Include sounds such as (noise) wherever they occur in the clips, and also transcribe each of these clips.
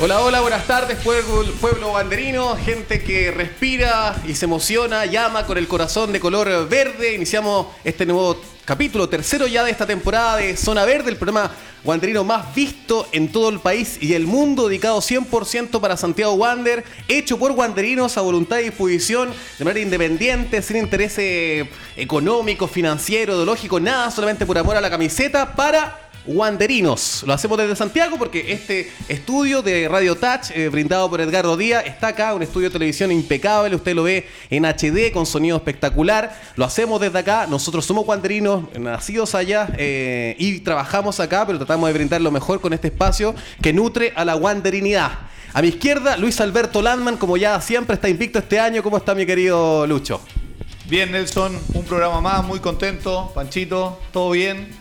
Hola, hola, buenas tardes, pueblo, pueblo banderino, gente que respira y se emociona, llama con el corazón de color verde. Iniciamos este nuevo capítulo, tercero ya de esta temporada de Zona Verde, el programa wanderino más visto en todo el país y el mundo, dedicado 100% para Santiago Wander, hecho por wanderinos a voluntad y disposición, de manera independiente, sin interés eh, económico, financiero, ideológico, nada, solamente por amor a la camiseta, para Wanderinos. Lo hacemos desde Santiago porque este estudio de Radio Touch, eh, brindado por Edgardo Díaz, está acá, un estudio de televisión impecable. Usted lo ve en HD con sonido espectacular. Lo hacemos desde acá. Nosotros somos Wanderinos, nacidos allá eh, y trabajamos acá, pero tratamos de brindar lo mejor con este espacio que nutre a la Wanderinidad. A mi izquierda, Luis Alberto Landman, como ya siempre está invicto este año. ¿Cómo está mi querido Lucho? Bien, Nelson, un programa más, muy contento. Panchito, todo bien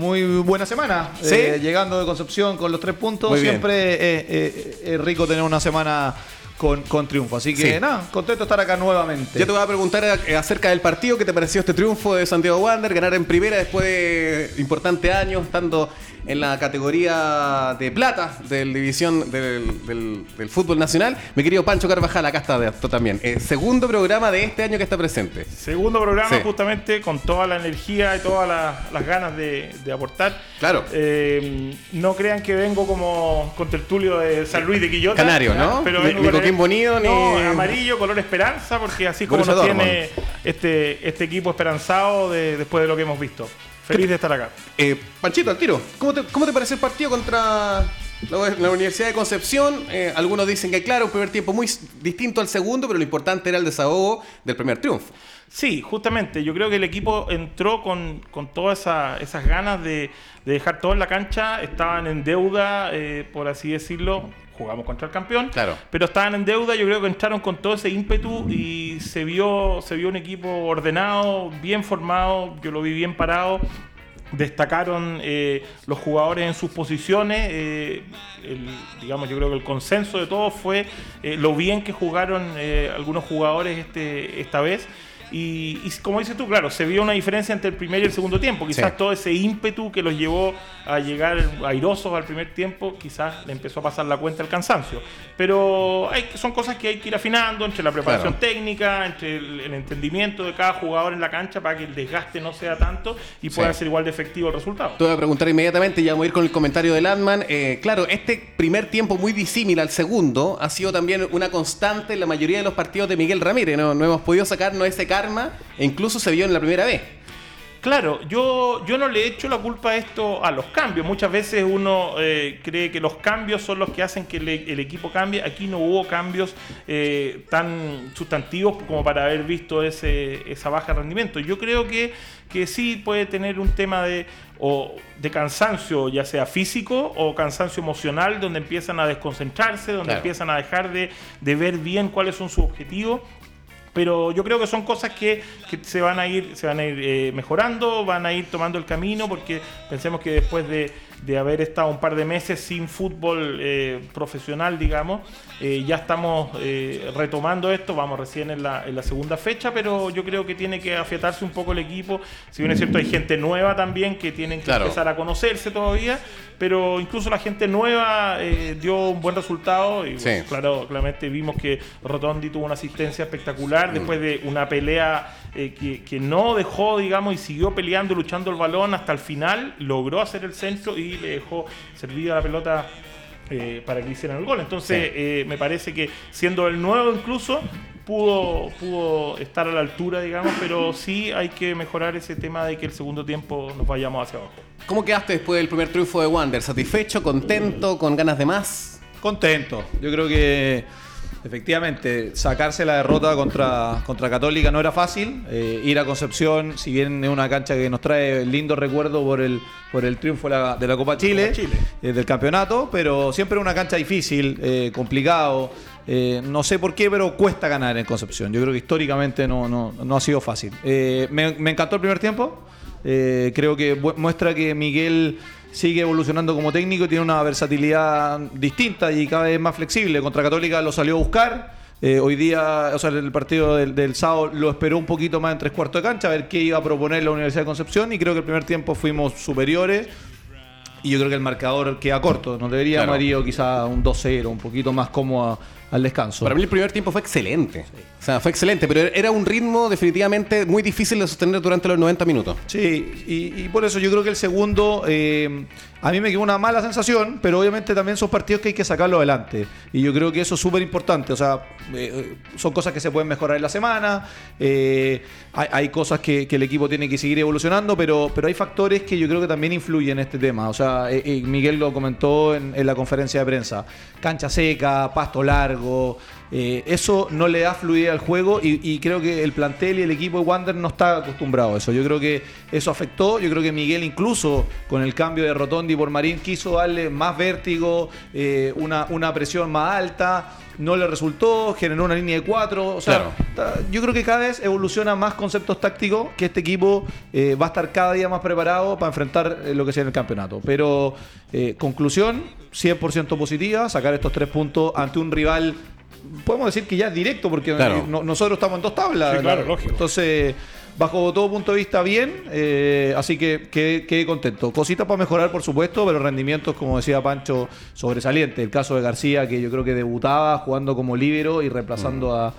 muy buena semana. Eh, llegando de Concepción con los tres puntos. Siempre es rico tener una semana con, con, triunfo. Así que nada, contento de estar acá nuevamente. Yo te voy a preguntar eh, acerca del partido. ¿Qué te pareció este triunfo de Santiago Wander? Ganar en primera después de importantes años, estando en la categoría de plata del división del, fútbol nacional. Mi querido Pancho Carvajal, acá está esto también. Eh, segundo programa de este año que está presente. Segundo programa justamente con toda la energía y todas las, ganas de, aportar. Claro. Eh, no crean que vengo como con tertulio de San Luis de Quillota. Canario, ¿no? Pero ni Bonito, ni... amarillo, color esperanza, porque así como nos tiene este, este equipo esperanzado después de lo que hemos visto. Feliz de estar acá. Eh, Panchito, al tiro. ¿Cómo te, ¿Cómo te parece el partido contra la, Universidad de Concepción? Eh, algunos dicen que, claro, un primer tiempo muy distinto al segundo, pero lo importante era el desahogo del primer triunfo. Sí, justamente. Yo creo que el equipo entró con, todas esas ganas de, dejar todo en la cancha. Estaban en deuda, eh, por así decirlo, jugamos contra el campeón, claro. pero estaban en deuda, yo creo que entraron con todo ese ímpetu y se vio, se vio un equipo ordenado, bien formado, yo lo vi bien parado. Destacaron eh, los jugadores en sus posiciones. Eh, digamos, yo creo que el consenso de todos fue eh, lo bien que jugaron algunos jugadores este, esta vez. Y, como dices tú, claro, se vio una diferencia entre el primer y el segundo tiempo. Quizás todo ese ímpetu que los llevó a llegar airosos al primer tiempo, quizás le empezó a pasar la cuenta el cansancio. Pero hay, son cosas que hay que ir afinando entre la preparación técnica, entre el, entendimiento de cada jugador en la cancha para que el desgaste no sea tanto y pueda ser igual de efectivo el resultado. Te voy a preguntar inmediatamente, ya vamos a ir con el comentario de Landman. Eh, claro, este primer tiempo muy disímil al segundo ha sido también una constante en la mayoría de los partidos de Miguel Ramírez. No, no hemos podido sacarnos ese e incluso se vio en la primera vez. Claro, yo, yo no le echo la culpa a esto a los cambios. Muchas veces uno eh, cree que los cambios son los que hacen que el equipo cambie. Aquí no hubo cambios eh, tan sustantivos como para haber visto ese, esa baja rendimiento. Yo creo que, que sí puede tener un tema de, o de cansancio, ya sea físico o cansancio emocional, donde empiezan a desconcentrarse, donde empiezan a dejar de, de ver bien cuáles son sus objetivos pero yo creo que son cosas que, se van a ir, se van a ir eh, mejorando, van a ir tomando el camino, porque pensemos que después de, de haber estado un par de meses sin fútbol eh, profesional, digamos. Eh, ya estamos eh, retomando esto, vamos recién en la, en la, segunda fecha, pero yo creo que tiene que afiatarse un poco el equipo. Si bien es cierto, hay gente nueva también que tienen que empezar a conocerse todavía, pero incluso la gente nueva dio un buen resultado y claro, claramente vimos que Rotondi tuvo una asistencia espectacular mm. después de una pelea que, que no dejó, digamos, y siguió peleando, luchando el balón hasta el final, logró hacer el centro y le dejó servida la pelota eh, para que hicieran el gol. Entonces, eh, me parece que siendo el nuevo incluso, pudo, pudo estar a la altura, digamos, pero sí hay que mejorar ese tema de que el segundo tiempo nos vayamos hacia abajo. ¿Cómo quedaste después del primer triunfo de Wander? ¿Satisfecho, contento, con ganas de más? Contento. Yo creo que Efectivamente, sacarse la derrota contra, contra Católica no era fácil. Eh, ir a Concepción, si bien es una cancha que nos trae lindo recuerdo por el, por el triunfo de la, Copa Chile, eh, del campeonato, pero siempre una cancha difícil, eh, complicado. no sé por qué, pero cuesta ganar en Concepción. Yo creo que históricamente no, no, ha sido fácil. Me, me, encantó el primer tiempo. creo que muestra que Miguel sigue evolucionando como técnico, tiene una versatilidad distinta y cada vez más flexible. Contra Católica lo salió a buscar. Eh, hoy día, o sea, el partido del, sábado lo esperó un poquito más en tres cuartos de cancha, a ver qué iba a proponer la Universidad de Concepción y creo que el primer tiempo fuimos superiores. y yo creo que el marcador queda corto. Nos debería Claro. haber ido quizá un 2-0, un poquito más cómodo al descanso. Para mí el primer tiempo fue excelente. O sea, fue excelente, pero era un ritmo definitivamente muy difícil de sostener durante los 90 minutos. Sí, y, y por eso yo creo que el segundo, eh, a mí me quedó una mala sensación, pero obviamente también son partidos que hay que sacarlo adelante. Y yo creo que eso es súper importante. O sea, eh, son cosas que se pueden mejorar en la semana, eh, hay, hay cosas que, que el equipo tiene que seguir evolucionando, pero, pero hay factores que yo creo que también influyen en este tema. O sea, eh, eh, Miguel lo comentó en, en la conferencia de prensa. Cancha seca, pasto largo largo, eh, eso no le da fluidez al juego y, y creo que el plantel y el equipo de Wander no está acostumbrado a eso. Yo creo que eso afectó. Yo creo que Miguel incluso con el cambio de Rotondi por Marín quiso darle más vértigo, eh, una, una presión más alta. No le resultó, generó una línea de cuatro. O sea, Claro. yo creo que cada vez evoluciona más conceptos tácticos que este equipo eh, va a estar cada día más preparado para enfrentar eh, lo que sea en el campeonato. Pero eh, conclusión, 100% positiva, sacar estos tres puntos ante un rival, podemos decir que ya es directo, porque Claro. no- nosotros estamos en dos tablas. Sí, claro, lógico. Entonces, bajo todo punto de vista, bien. eh, así que quedé, quedé contento. Cositas para mejorar, por supuesto, pero rendimientos, como decía Pancho, sobresaliente. El caso de García, que yo creo que debutaba jugando como líbero y reemplazando a,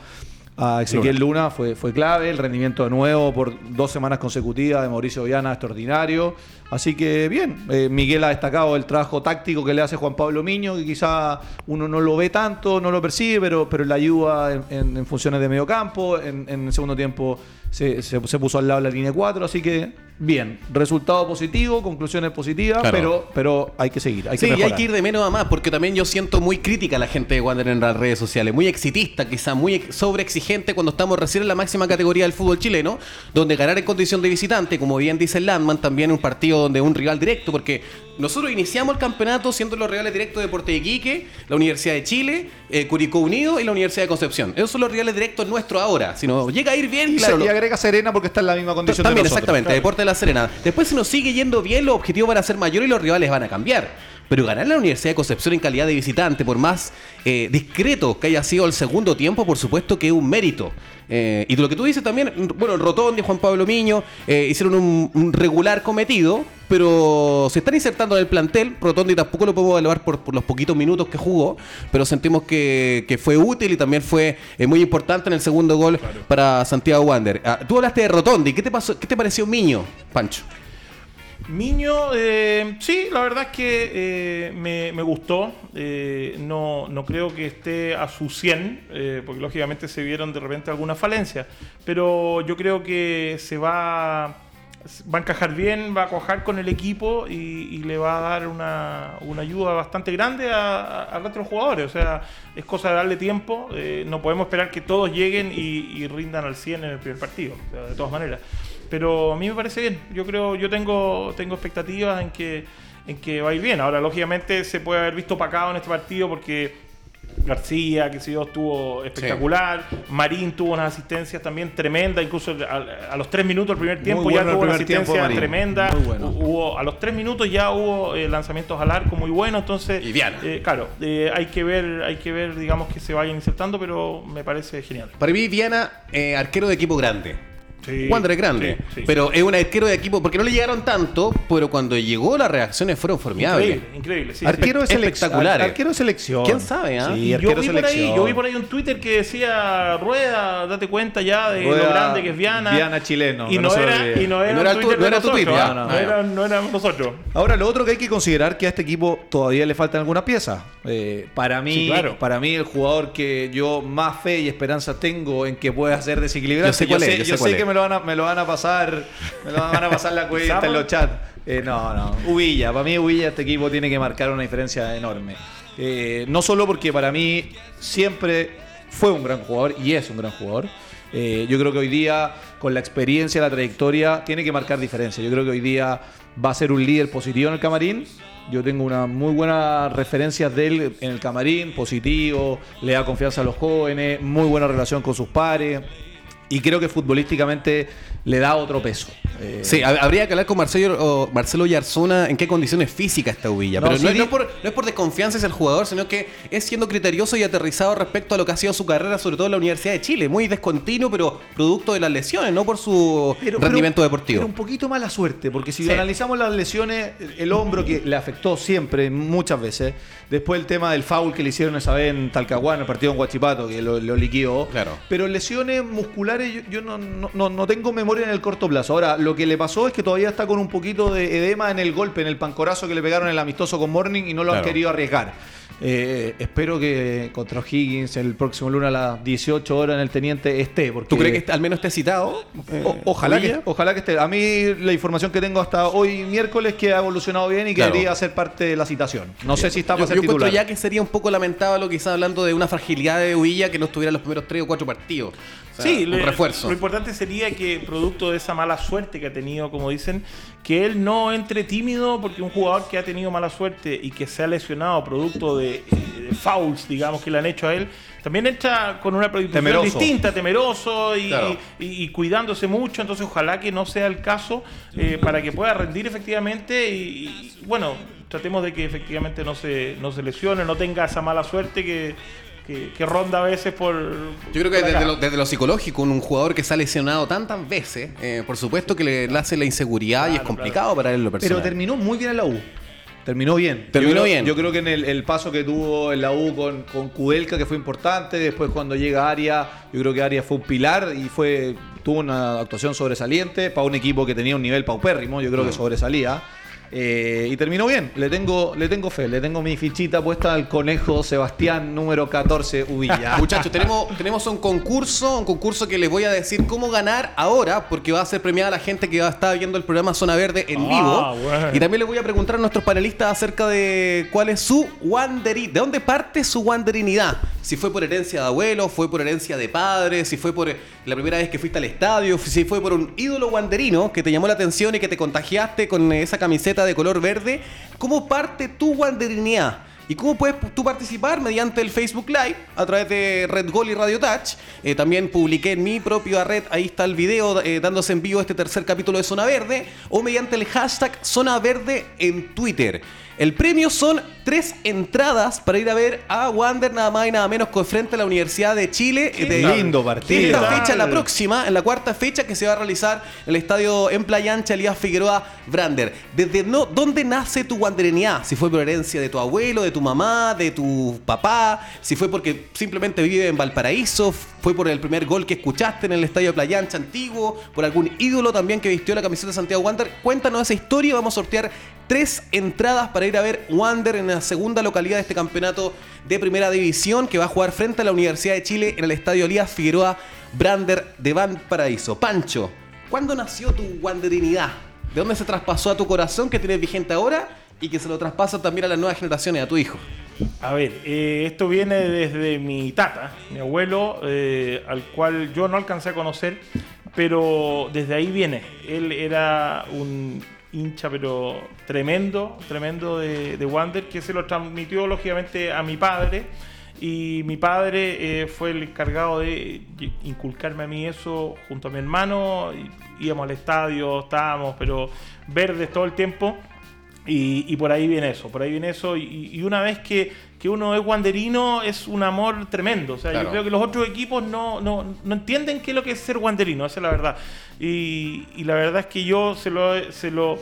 a Ezequiel Luna, fue, fue clave. El rendimiento de nuevo por dos semanas consecutivas de Mauricio Viana, extraordinario. Así que bien, eh, Miguel ha destacado el trabajo táctico que le hace Juan Pablo Miño, que quizá uno no lo ve tanto, no lo percibe, pero, pero le ayuda en, en- en funciones de medio campo. En, en el segundo tiempo se, se- se puso al lado de la línea 4, así que bien. Resultado positivo, conclusiones positivas, Claro. pero, pero hay que seguir. Hay sí, que y hay que ir de menos a más, porque también yo siento muy crítica a la gente de Wander en las redes sociales, muy exitista, quizá muy ex- sobreexigente cuando estamos recién en la máxima categoría del fútbol chileno, donde ganar en condición de visitante, como bien dice el Landman, también un partido donde un rival directo, porque nosotros iniciamos el campeonato siendo los rivales directos de Deporte de Iquique, la Universidad de Chile, eh, Curicó Unido y la Universidad de Concepción. Esos son los rivales directos nuestros ahora. Si nos llega a ir bien, Y, claro, se- y agrega Serena porque está en la misma condición también, de nosotros. exactamente, Deporte de la Serena. Después, si nos sigue yendo bien, los objetivos van a ser mayores y los rivales van a cambiar. Pero ganar la Universidad de Concepción en calidad de visitante, por más eh, discreto que haya sido el segundo tiempo, por supuesto que es un mérito. Eh, y de lo que tú dices también, bueno, Rotondi, Juan Pablo Miño, eh, hicieron un, un regular cometido, pero se están insertando en el plantel. Rotondi tampoco lo podemos evaluar por, por los poquitos minutos que jugó, pero sentimos que, que fue útil y también fue eh, muy importante en el segundo gol para Santiago Wander. Ah, tú hablaste de Rotondi, ¿qué te, pasó, ¿qué te pareció Miño, Pancho? Miño, eh, sí, la verdad es que eh, me, gustó. Eh, no, no creo que esté a su 100, eh, porque lógicamente se vieron de repente algunas falencias. Pero yo creo que se va, va a encajar bien, va a cojar con el equipo y, le va a dar una, una ayuda bastante grande a, resto los jugadores. O sea, es cosa de darle tiempo. no podemos esperar que todos lleguen y, y rindan al 100 en el primer partido, de todas maneras. Pero a mí me parece bien. Yo creo, yo tengo, tengo expectativas en que, en que va a ir bien. Ahora, lógicamente, se puede haber visto opacado en este partido porque García, que sé yo, estuvo espectacular. Marín tuvo unas asistencias también tremendas. Incluso a, a los tres minutos del primer tiempo bueno ya tuvo una asistencia tremenda. Muy bueno. Hubo, a los tres minutos ya hubo eh, lanzamientos al arco muy buenos. Entonces, Y Viana. eh, claro, eh, hay que ver, hay que ver, digamos, que se vayan insertando, pero me parece genial. Para mí, Viana, eh, arquero de equipo grande. Sí, Wander es grande, sí, sí. pero es un arquero de equipo porque no le llegaron tanto, pero cuando llegó las reacciones fueron formidables. Increíble, increíble. Arquero de selec- espectaculares. Arquero de selección. ¿Quién sabe, ah? Yo vi, por ahí, yo vi por ahí un Twitter que decía Rueda, date cuenta ya de Rueda, lo grande que es Viana. Viana chileno, Y no, era, y no era, No era tu- Twitter no era tu tweet, ¿ah? ya. no, era, no éramos nosotros. Ahora, lo otro que hay que considerar que a este equipo todavía le faltan algunas piezas. Eh, para mí, Sí, claro. para mí el jugador que yo más fe y esperanza tengo en que pueda ser desequilibrante. Yo sé cuál es, yo sé que es. Me lo van a, me lo van a pasar, me lo van a pasar la (laughs) cuenta en los chats. Eh, no, no. Ubilla, para mí Ubilla este equipo tiene que marcar una diferencia enorme. Eh, no solo porque para mí siempre fue un gran jugador y es un gran jugador. Eh, yo creo que hoy día, con la experiencia, la trayectoria, tiene que marcar diferencia. Yo creo que hoy día va a ser un líder positivo en el camarín. Yo tengo unas muy buenas referencias de él en el camarín, positivo, le da confianza a los jóvenes, muy buena relación con sus pares. Y creo que futbolísticamente le da otro peso. Eh, sí, habría que hablar con Marcelo, o Marcelo Yarzuna en qué condiciones físicas está Uvilla. pero no, es por, no, es por, desconfianza hacia el jugador, sino que es siendo criterioso y aterrizado respecto a lo que ha sido su carrera, sobre todo en la Universidad de Chile. Muy descontinuo, pero producto de las lesiones, no por su rendimiento deportivo. Pero un poquito mala suerte, porque si analizamos las lesiones, el hombro que le afectó siempre, muchas veces, después el tema del foul que le hicieron esa vez en Talcahuano, el partido en Guachipato, que lo, lo liquidó. Claro. Pero lesiones musculares, yo, no, no, no tengo memoria en el corto plazo. Ahora, lo que le pasó es que todavía está con un poquito de edema en el golpe, en el pancorazo que le pegaron el amistoso con Morning y no lo han querido arriesgar. Eh, espero que contra Higgins el próximo lunes a las 18 horas en el Teniente esté. Porque ¿Tú crees que al menos esté citado? ojalá, que, ojalá que esté. A mí la información que tengo hasta hoy miércoles que ha evolucionado bien y que debería ser parte de la citación. No sé si está para ser yo, ya que sería un poco lamentable quizás hablando de una fragilidad de Huilla que no estuviera los primeros tres o cuatro partidos. Sí, un refuerzo. Lo importante sería que producto de esa mala suerte que ha tenido, como dicen, que él no entre tímido porque un jugador que ha tenido mala suerte y que se ha lesionado producto de de, fouls, digamos, que le han hecho a él, también entra con una predisposición distinta, temeroso y, cuidándose mucho. Entonces, ojalá que no sea el caso eh, para que pueda rendir efectivamente. Y, bueno, tratemos de que efectivamente no se, no se lesione, no tenga esa mala suerte que, que, ronda a veces por. Yo creo que desde lo, psicológico, un jugador que se ha lesionado tantas veces, eh, por supuesto que le, hace la inseguridad y es complicado para él lo personal. Pero terminó muy bien en la U. Terminó bien. Terminó bien. Yo creo que en el, paso que tuvo en la U con, con Kudelka, que fue importante, después cuando llega Aria, yo creo que Aria fue un pilar y fue tuvo una actuación sobresaliente para un equipo que tenía un nivel paupérrimo, yo creo que sobresalía. Eh, y terminó bien, le tengo, le tengo fe, le tengo mi fichita puesta al conejo Sebastián número 14 Uvilla. (laughs) Muchachos, tenemos, tenemos un concurso, un concurso que les voy a decir cómo ganar ahora, porque va a ser premiada la gente que va a estar viendo el programa Zona Verde en ah, vivo. Y también les voy a preguntar a nuestros panelistas acerca de cuál es su wanderin, de dónde parte su wanderinidad. Si fue por herencia de abuelo, fue por herencia de padre, si fue por la primera vez que fuiste al estadio, si fue por un ídolo wanderino que te llamó la atención y que te contagiaste con esa camiseta de color verde, ¿cómo parte tu wanderinidad? ¿Y cómo puedes tú participar? Mediante el Facebook Live, a través de Red Goal y Radio Touch. Eh, también publiqué en mi propia red, ahí está el video eh, dándose en vivo este tercer capítulo de Zona Verde, o mediante el hashtag Zona Verde en Twitter. El premio son tres entradas para ir a ver a Wander nada más y nada menos que frente a la Universidad de Chile. de lindo partido. Esta fecha, la próxima, en la cuarta fecha que se va a realizar en el estadio en Playa Ancha Elías Figueroa Brander. Desde no, ¿Dónde nace tu wanderenidad? Si fue por herencia de tu abuelo, de tu mamá, de tu papá, si fue porque simplemente vive en Valparaíso, fue por el primer gol que escuchaste en el estadio Playa Ancha antiguo, por algún ídolo también que vistió la camiseta de Santiago Wander. Cuéntanos esa historia, vamos a sortear tres entradas para ir a ver Wander en la segunda localidad de este campeonato de primera división que va a jugar frente a la Universidad de Chile en el Estadio Elías Figueroa Brander de Valparaíso. Pancho, ¿cuándo nació tu wanderinidad? ¿De dónde se traspasó a tu corazón que tienes vigente ahora y que se lo traspasa también a las nuevas generaciones, a tu hijo? A ver, eh, esto viene desde mi tata, mi abuelo, eh, al cual yo no alcancé a conocer, pero desde ahí viene. Él era un hincha, pero tremendo, tremendo de, de Wander, que se lo transmitió lógicamente a mi padre. Y mi padre eh, fue el encargado de inculcarme a mí eso junto a mi hermano. íbamos al estadio, estábamos, pero verdes todo el tiempo. Y, por ahí viene eso, por ahí viene eso. Y, una vez que, uno es wanderino, es un amor tremendo. O sea, yo creo que los otros equipos no, no, no, entienden qué es lo que es ser wanderino, esa es la verdad. Y, la verdad es que yo se lo, se lo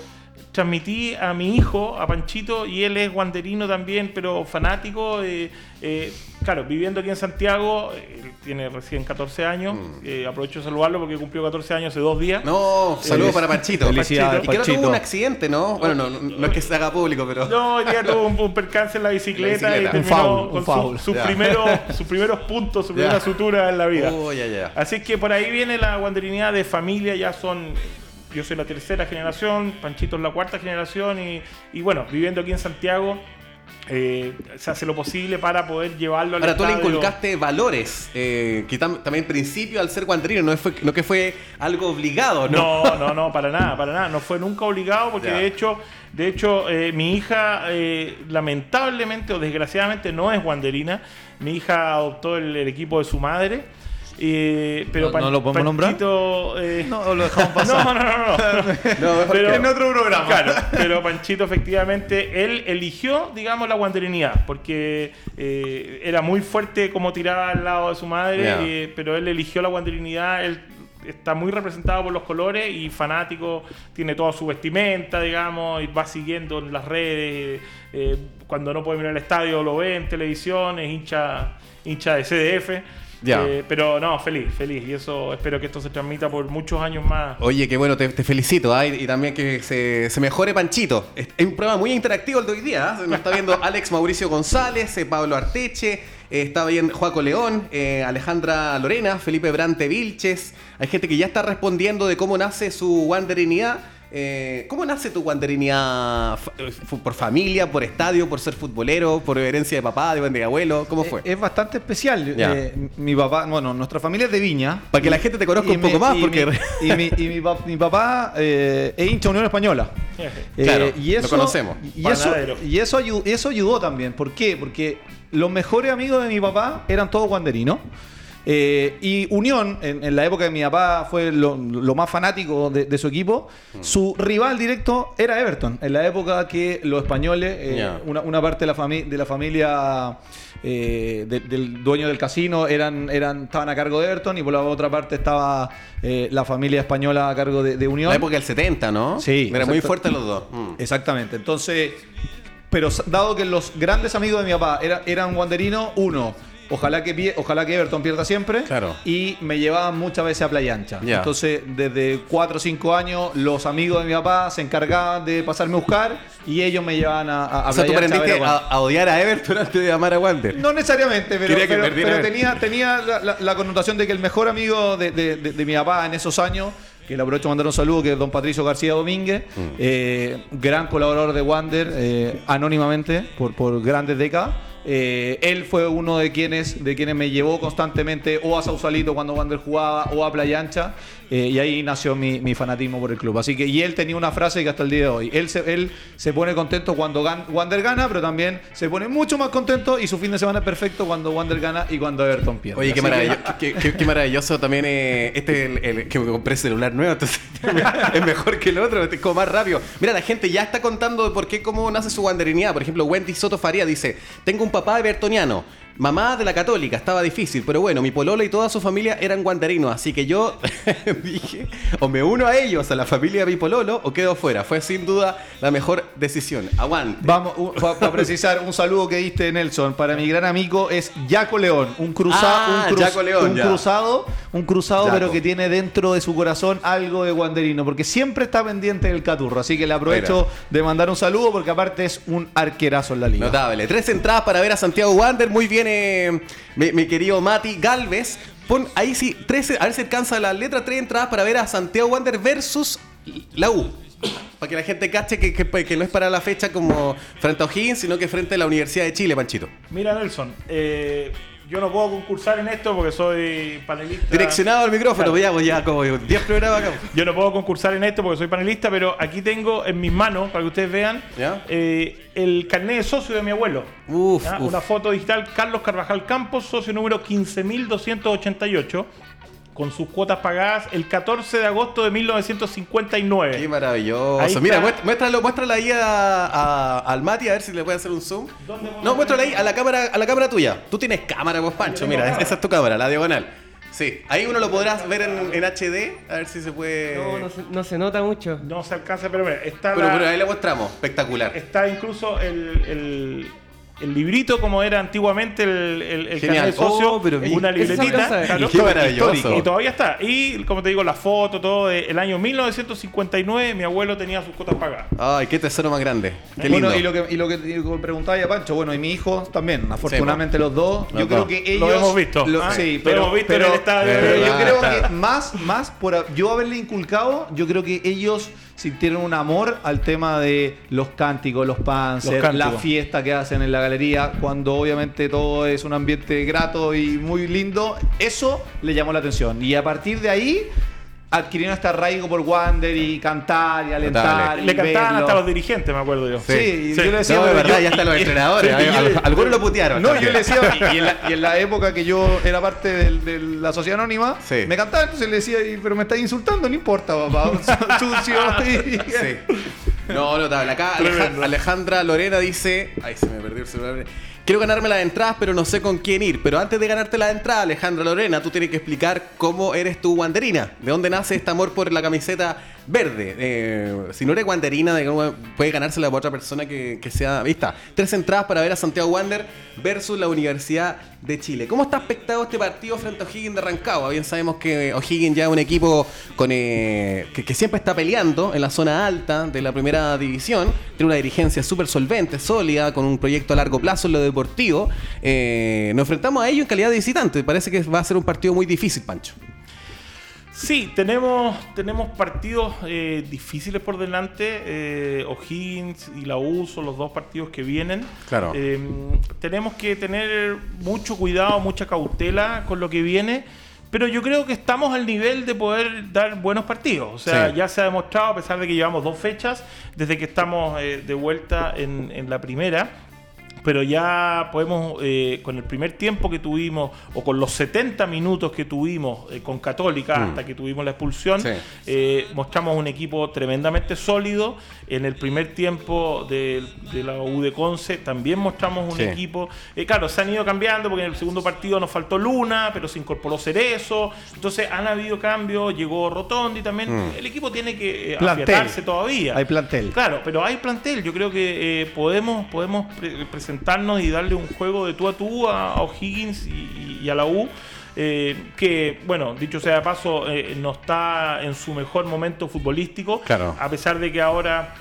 transmití a mi hijo, a Panchito, y él es guanderino también, pero fanático. Eh, eh, claro, viviendo aquí en Santiago, él tiene recién 14 años. Mm. Eh, aprovecho de saludarlo porque cumplió 14 años hace dos días. No, saludos para Panchito. Felicidades, Panchito. Y que no tuvo un accidente, ¿no? Bueno, no, no, es que se haga público, pero. No, ya tuvo un, percance en la bicicleta, y terminó con sus primeros puntos, su primera sutura en la vida. Oh, ya, ya. Así que por ahí viene la guanderinidad de familia, ya son yo soy la tercera generación, Panchito es la cuarta generación y, bueno, viviendo aquí en Santiago, eh, se hace lo posible para poder llevarlo al Ahora, tú le inculcaste valores, eh, que también principio al ser guanderino, no, fue, no que fue algo obligado, ¿no? No, no, no, (laughs) para nada, para nada. No fue nunca obligado porque de hecho, de hecho eh, mi hija lamentablemente o desgraciadamente no es guanderina. Mi hija adoptó el equipo de su madre Eh, pero ¿No- no lo podemos nombrar? Panchito, eh, No, lo dejamos (laughs) pasar. no, no, no, no. (laughs) No, Pero- en otro programa. Claro, pero Panchito efectivamente, él eligió, digamos, la guanderinidad, porque eh, era muy fuerte como tiraba al lado de su madre, eh, pero él eligió la guanderinidad, él está muy representado por los colores y fanático, tiene toda su vestimenta, digamos, y va siguiendo en las redes, eh, cuando no puede mirar el estadio lo ve en televisión, es hincha, hincha de CDF. Eh, pero no, feliz, feliz. Y eso espero que esto se transmita por muchos años más. Oye, qué bueno, te, te felicito. ¿ah? Y, y también que se, se mejore Panchito. Es, es un programa muy interactivo el de hoy día. ¿ah? Nos está viendo (laughs) Alex Mauricio González, eh, Pablo Arteche, eh, está viendo Juaco León, Alejandra Lorena, Felipe Brante Vilches. Hay gente que ya está respondiendo de cómo nace su wanderinidad. Eh, ¿Cómo nace tu wanderinidad? Fa- eh, ¿Por familia, por estadio, por ser futbolero, por herencia de papá, de, de abuelo? ¿Cómo fue? Eh, Es bastante especial. Eh, mi papá, bueno, nuestra familia es de Viña. Para que la gente te conozca un poco mi- más, y porque... Mi, (laughs) y mi, y mi pa- mi papá eh, es hincha Unión Española. (laughs) Eh, Claro, y lo conocemos. Y eso, y eso, ayu- y eso ayudó también. ¿Por qué? Porque los mejores amigos de mi papá eran todos guanderinos. Eh, y Unión, en, en la época de mi papá, fue lo, lo más fanático de, de su equipo. Mm. Su rival directo era Everton. En la época que los españoles, eh, una, una parte de la, fami- de la familia eh, de- del dueño del casino eran, eran, estaban a cargo de Everton y por la otra parte estaba la familia española a cargo de, de Unión. La época del 70, ¿no? Sí, Era muy fuerte los dos. Mm. Exactamente. Entonces, pero dado que los grandes amigos de mi papá era- eran guanderinos, uno, ojalá que, ojalá que Everton pierda siempre. Claro. Y me llevaban muchas veces a Playa Ancha. Entonces, desde 4 o 5 años, los amigos de mi papá se encargaban de pasarme a buscar y ellos me llevaban a, a, a O sea, tú Playa aprendiste a odiar a Everton antes de amar a Wander. No necesariamente, pero, que pero- tenía, tenía la, la- la connotación de que el mejor amigo de, de- de- de mi papá en esos años, que le aprovecho de mandar un saludo, que es don Patricio García Domínguez, Mm. eh, gran colaborador de Wander, eh, anónimamente, por, por grandes décadas. Eh, él fue uno de quienes, de quienes me llevó constantemente o a Sausalito cuando Wander jugaba o a Playa Ancha eh, y ahí nació mi, mi fanatismo por el club. Así que, y él tenía una frase que hasta el día de hoy, él se, él se pone contento cuando gan- Wander gana, pero también se pone mucho más contento y su fin de semana es perfecto cuando Wander gana y cuando Everton pierde. Oye, qué, Así que- maravilloso, qué, qué- qué maravilloso también. eh, este es el, el- que me compré celular nuevo, entonces (laughs) es mejor que el otro, es como más rápido. Mira, la gente ya está contando de por qué, cómo nace su wanderinidad. Por ejemplo, Wendy Soto Faría dice: Tengo un papá evertoniano. Mamá de la católica, estaba difícil, pero bueno, mi pololo y toda su familia eran guanderinos, así que yo (laughs) dije, o me uno a ellos, a la familia de mi pololo, o quedo fuera. Fue sin duda la mejor decisión. Aguante. Vamos, para precisar, un saludo que diste, Nelson. Para mi gran amigo es Jaco León, un, cruza- Ah, un, cruz- León, un cruzado, un cruzado, Jaco. pero que tiene dentro de su corazón algo de guanderino, porque siempre está pendiente del caturro. Así que le aprovecho de mandar un saludo, porque aparte es un arquerazo en la liga. Notable. Tres entradas para ver a Santiago Wander. Muy bien, mi, querido Mati Galvez. Pon ahí sí, tres, a ver si alcanza la letra. Tres entradas para ver a Santiago Wander versus la U. Para que la gente cache que, que- que no es para la fecha como frente a O'Higgins, sino que frente a la Universidad de Chile, Panchito. Mira, Nelson, eh, yo no puedo concursar en esto porque soy panelista. Direccionado al micrófono, Claro. ya, ya como 10 programas acá. Yo no puedo concursar en esto porque soy panelista, pero aquí tengo en mis manos, para que ustedes vean, ¿Ya? eh, el carnet de socio de mi abuelo. Uf, uf. Una foto digital, Carlos Carvajal Campos, socio número 15.288, con sus cuotas pagadas el 14 de agosto de 1959. Qué maravilloso. Ahí Mira, está. muést- muéstralo, muéstrala ahí a- a- al Mati a ver si le puede hacer un zoom. ¿Dónde vamos No, muéstrala ahí a la cámara, a la cámara tuya. Tú tienes cámara, vos, Pancho. Mira, cámara. esa es tu cámara, la diagonal. Sí, ahí uno lo podrás ver en, en HD, a ver si se puede. No, no se, no se nota mucho. No se alcanza, pero mira, está, pero, la- pero ahí le mostramos, espectacular. está incluso el, el- el librito como era antiguamente el, el, el carnet de socio, Oh, pero una libretita. claro. Qué. Y todavía está. Y como te digo, la foto, todo del año 1959, mi abuelo tenía sus cuotas pagadas. Ay, qué tesoro más grande. Qué lindo. Bueno, y lo que, y lo que lo preguntaba ya Pancho, bueno, y mi hijo también, afortunadamente los dos. Los yo creo que ellos. Lo hemos visto. lo- Ah, sí, lo pero, hemos visto pero- en el estadio. pero yo Verdad. creo que más, más por yo haberle inculcado, yo creo que ellos sintieron un amor al tema de los cánticos, los panzers, la fiesta que hacen en la galería, cuando obviamente todo es un ambiente grato y muy lindo. Eso le llamó la atención. Y a partir de ahí adquirieron este arraigo por Wander y cantar y alentar. Notable. y Le cantaban verlo. hasta los dirigentes, me acuerdo yo. Sí, y yo le decía, No, de verdad, yo- ya están los y- entrenadores. y- y- algunos lo putearon. No, yo le decía, en la, y en la época que yo era parte del- de la sociedad anónima, Sí. me cantaba, entonces le decía, "Y- pero me estás insultando, no importa, papá, (laughs) sucio. (laughs) Sí. No, notable. Acá Aleja- Tremendo. Alejandra Lorena dice. Ay, se me perdió el celular. Quiero ganarme las entradas, pero no sé con quién ir. Pero antes de ganarte las entradas, Alejandra Lorena, tú tienes que explicar cómo eres tú wanderina. ¿De dónde nace este amor por la camiseta verde? Eh, si no eres cómo puede ganársela por otra persona que, sea. Está. Tres entradas para ver a Santiago Wander versus la Universidad de Chile. ¿Cómo está aspectado este partido frente a O'Higgins de Rancagua? Bien sabemos que O'Higgins ya es un equipo con, eh, que, siempre está peleando en la zona alta de la primera división. Tiene una dirigencia súper solvente, sólida, con un proyecto a largo plazo en lo deportivo. Eh, nos enfrentamos a ellos en calidad de visitante. Parece que va a ser un partido muy difícil, Pancho. Sí, tenemos, tenemos partidos eh, difíciles por delante. Eh, O'Higgins y la U son los dos partidos que vienen. Claro. Eh, tenemos que tener mucho cuidado, mucha cautela con lo que viene. Pero yo creo que estamos al nivel de poder dar buenos partidos. O sea, Sí. ya se ha demostrado, a pesar de que llevamos dos fechas, desde que estamos eh, de vuelta en, en la primera. Pero ya podemos, eh, con el primer tiempo que tuvimos, o con los 70 minutos que tuvimos eh, con Católica, Mm. hasta que tuvimos la expulsión, Sí. eh, mostramos un equipo tremendamente sólido. En el primer tiempo de, de la U de Conce también mostramos un Sí. equipo. eh, claro, se han ido cambiando porque en el segundo partido nos faltó Luna, pero se incorporó Cerezo. Entonces han habido cambios, llegó Rotondi también. Mm. El equipo tiene que eh, afiatarse todavía. Hay plantel. Claro, pero hay plantel. Yo creo que eh, podemos, podemos pre- presentarnos y darle un juego de tú a tú a, a O'Higgins y, y a la U. eh, que, bueno, dicho sea de paso, eh, no está en su mejor momento futbolístico. Claro. A pesar de que ahora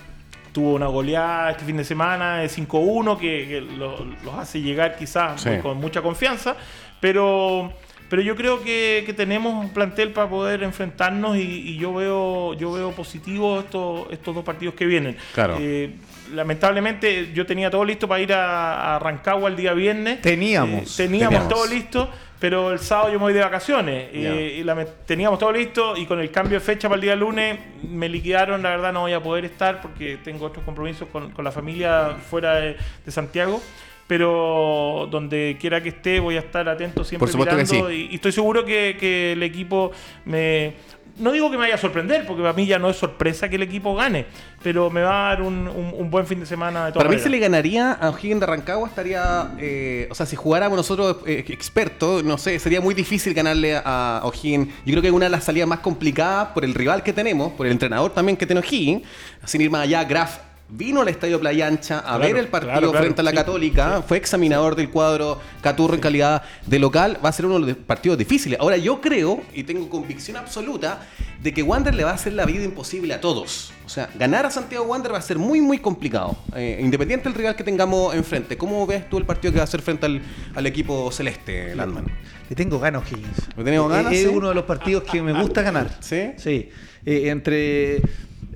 tuvo una goleada este fin de semana de 5-1 que, que lo- los hace llegar quizás Sí. con mucha confianza. Pero. Pero yo creo que, que tenemos un plantel para poder enfrentarnos y, y yo veo yo veo positivo estos, estos dos partidos que vienen. Claro. Eh, lamentablemente yo tenía todo listo para ir a, a Rancagua el día viernes. Teníamos. Eh, teníamos, Teníamos. todo listo, pero el sábado yo me voy de vacaciones. Eh, y teníamos todo listo y con el cambio de fecha para el día lunes me liquidaron. La verdad no voy a poder estar porque tengo otros compromisos con, con la familia fuera de, de Santiago. Pero donde quiera que esté voy a estar atento siempre Por supuesto que mirando sí. y, y estoy seguro que, que el equipo me... No digo que me vaya a sorprender, porque para mí ya no es sorpresa que el equipo gane, pero me va a dar un, un- un buen fin de semana de todas Para mí se le ganaría a O'Higgins de Rancagua, estaría, eh, o sea, si jugáramos nosotros eh, expertos, no sé, sería muy difícil ganarle a O'Higgins. Yo creo que es una de las salidas más complicadas por el rival que tenemos, por el entrenador también que tiene O'Higgins. Sin ir más allá, Graf vino al Estadio Playa Ancha a Claro, ver el partido claro, claro, frente a la sí, Católica, fue examinador del cuadro Caturro en calidad de local, va a ser uno de los partidos difíciles. Ahora yo creo, y tengo convicción absoluta, de que Wander le va a hacer la vida imposible a todos. O sea, ganar a Santiago Wander va a ser muy, muy complicado. Eh, independiente del rival que tengamos enfrente. ¿Cómo ves tú el partido que va a hacer frente al, al equipo celeste, Landman? Le tengo ganas, Higgins. ¿Le tenemos ganas, Es sí? uno de los partidos que me gusta ganar. ¿Sí? Sí. Eh, entre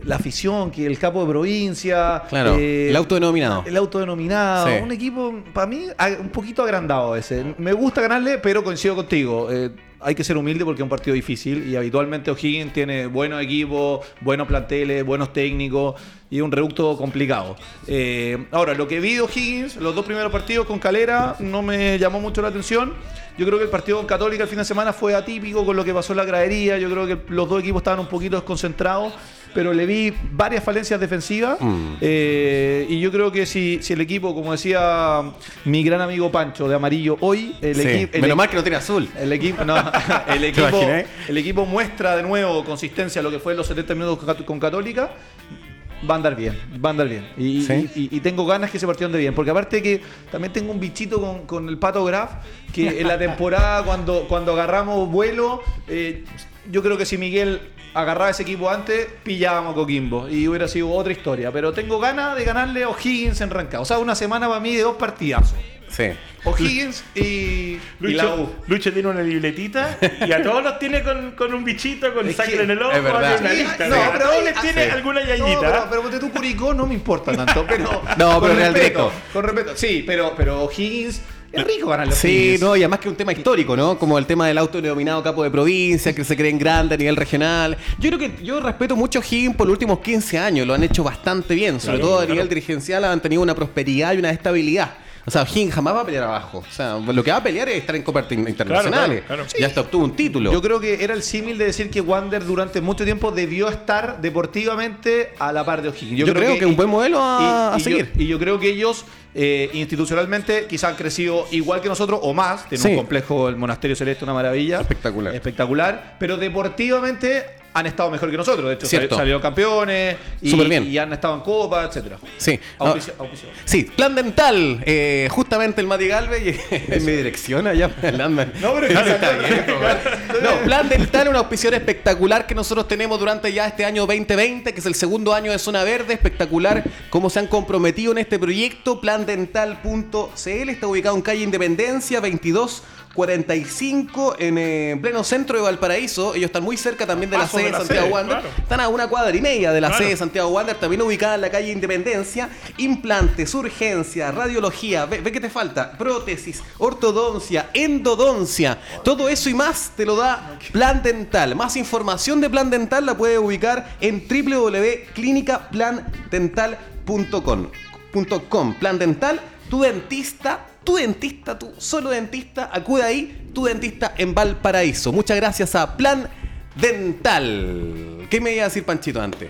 la afición, que el capo de provincia. Claro, eh, el autodenominado. El autodenominado. Sí. Un equipo, para mí, un poquito agrandado ese. Me gusta ganarle, pero coincido contigo. Eh, hay que ser humilde porque es un partido difícil y habitualmente O'Higgins tiene buenos equipos, buenos planteles, buenos técnicos y un reducto complicado. Eh, ahora, lo que vi de O'Higgins, los dos primeros partidos con Calera, no me llamó mucho la atención. Yo creo que el partido con Católica el fin de semana fue atípico con lo que pasó en la gradería. Yo creo que los dos equipos estaban un poquito desconcentrados, pero le vi varias falencias defensivas. Mm. Eh, y yo creo que si, si el equipo, como decía mi gran amigo Pancho de Amarillo, hoy el Sí. equipo. Menos mal que no tiene azul. el equipo, no, (laughs) el, equipo el equipo muestra de nuevo consistencia a lo que fue los 70 minutos con Católica. Va a andar bien, va a andar bien. Y, Sí. y- tengo ganas que ese partido ande bien. Porque aparte que también tengo un bichito con, con el Pato Graf, que en la (laughs) temporada cuando, cuando agarramos vuelo, eh, yo creo que si Miguel agarraba ese equipo antes, pillábamos a Coquimbo. Y hubiera sido otra historia. Pero tengo ganas de ganarle a O'Higgins en Rancagua. O sea, una semana para mí de dos partidazos. Sí. O'Higgins y, y la U. Lucho, Lucho tiene una libretita y a todos los tiene con, con un bichito, con Es sangre que- en el ojo, es verdad. una lista. no, ¿sí? a pero todos les tiene sí. alguna No, yayita. pero, pero ponte tú Curicó no me importa tanto, pero (laughs) No, con pero Real respeto. Con respeto, sí, pero, pero Higgins Es rico ganar los Sí, O'Higgins. no, y además que un tema histórico, ¿no? Como el tema del autodenominado capo de provincia, que se creen grande a nivel regional. Yo creo que yo respeto mucho a Higgins por los últimos 15 años, lo han hecho bastante bien, sobre Claro, todo a claro. nivel dirigencial han tenido una prosperidad y una estabilidad. O sea, Higgins jamás va a pelear abajo. O sea, lo que va a pelear es estar en copas internacionales. claro, claro. Ya hasta obtuvo un título. Yo creo que era el símil de decir que Wander durante mucho tiempo debió estar deportivamente a la par de O'Higgins. Yo creo que un buen modelo a- a yo- seguir. y yo creo que ellos eh, institucionalmente quizás han crecido igual que nosotros o más. Tienen Sí. un complejo, el Monasterio Celeste, una maravilla. Espectacular. Espectacular. Pero deportivamente han estado mejor que nosotros. De hecho, Cierto. salieron campeones y, Súper bien. y han estado en Copa, etcétera. Sí. Sí, plan dental. eh, justamente el Mati Galvez (laughs) en mi dirección allá. No, pero Está bien, No, plan dental, una auspiciadora espectacular que nosotros tenemos durante ya este año 2020, que es el segundo año de Zona Verde. Espectacular cómo se han comprometido en este proyecto. Plandental.cl está ubicado en calle Independencia 2245 en eh, pleno centro de Valparaíso. Ellos están muy cerca también de la Paso sede de la Santiago sede, Wander. claro. Están a una cuadra y media de la Claro. sede de Santiago Wander, también ubicada en la calle Independencia. Implantes, urgencia, radiología, ve, ve que te falta, prótesis, ortodoncia, endodoncia, todo eso y más te lo da Plan Dental. Más información de Plan Dental la puedes ubicar en www.clinicaplandental.com. punto com. Plan Dental, tu dentista, tu dentista, tu solo dentista, acude ahí, tu dentista en Valparaíso. Muchas gracias a Plan Dental. ¿Qué me iba a decir Panchito antes?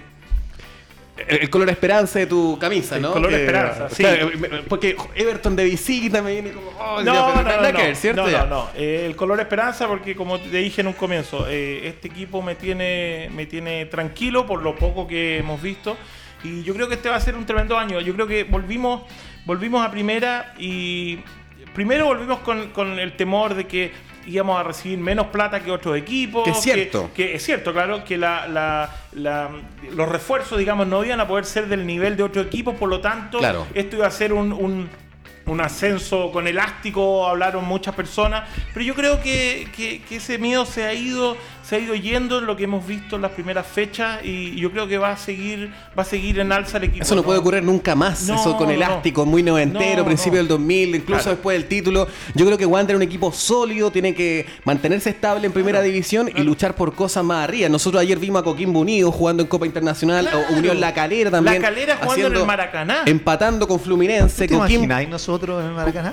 El, el color esperanza de tu camisa, El ¿no? color Que- esperanza, sí. claro, me- porque Everton de visita me viene como. oh, ya, No, pero no, no, no, ¿cierto? no, Ya. no, no. Eh, el color esperanza, porque como te dije en un comienzo, eh, este equipo me tiene, me tiene tranquilo por lo poco que hemos visto. Y yo creo que este va a ser un tremendo año. Yo creo que volvimos, volvimos a primera y primero volvimos con, con el temor de que íbamos a recibir menos plata que otros equipos. Que es cierto. Que, es cierto, claro, que la, la- la- los refuerzos, digamos, no iban a poder ser del nivel de otros equipos, por lo tanto, Claro. esto iba a ser un, un- un ascenso con elástico, hablaron muchas personas, pero yo creo que, que- que ese miedo se ha ido se ha ido yendo en lo que hemos visto en las primeras fechas y yo creo que va a seguir va a seguir en alza el equipo. Eso no puede ocurrir nunca más. No, eso con no, elástico, muy noventero, No, principio no. del 2000, incluso Claro. después del título. Yo creo que Wander es un equipo sólido, tiene que mantenerse estable en primera división y luchar por cosas más arriba. Nosotros ayer vimos a Coquimbo Unido jugando en Copa Internacional, Claro. o Unión La Calera también. La Calera jugando en el haciendo- Maracaná. Empatando con Fluminense. ¿Te imagináis nosotros en el Maracaná?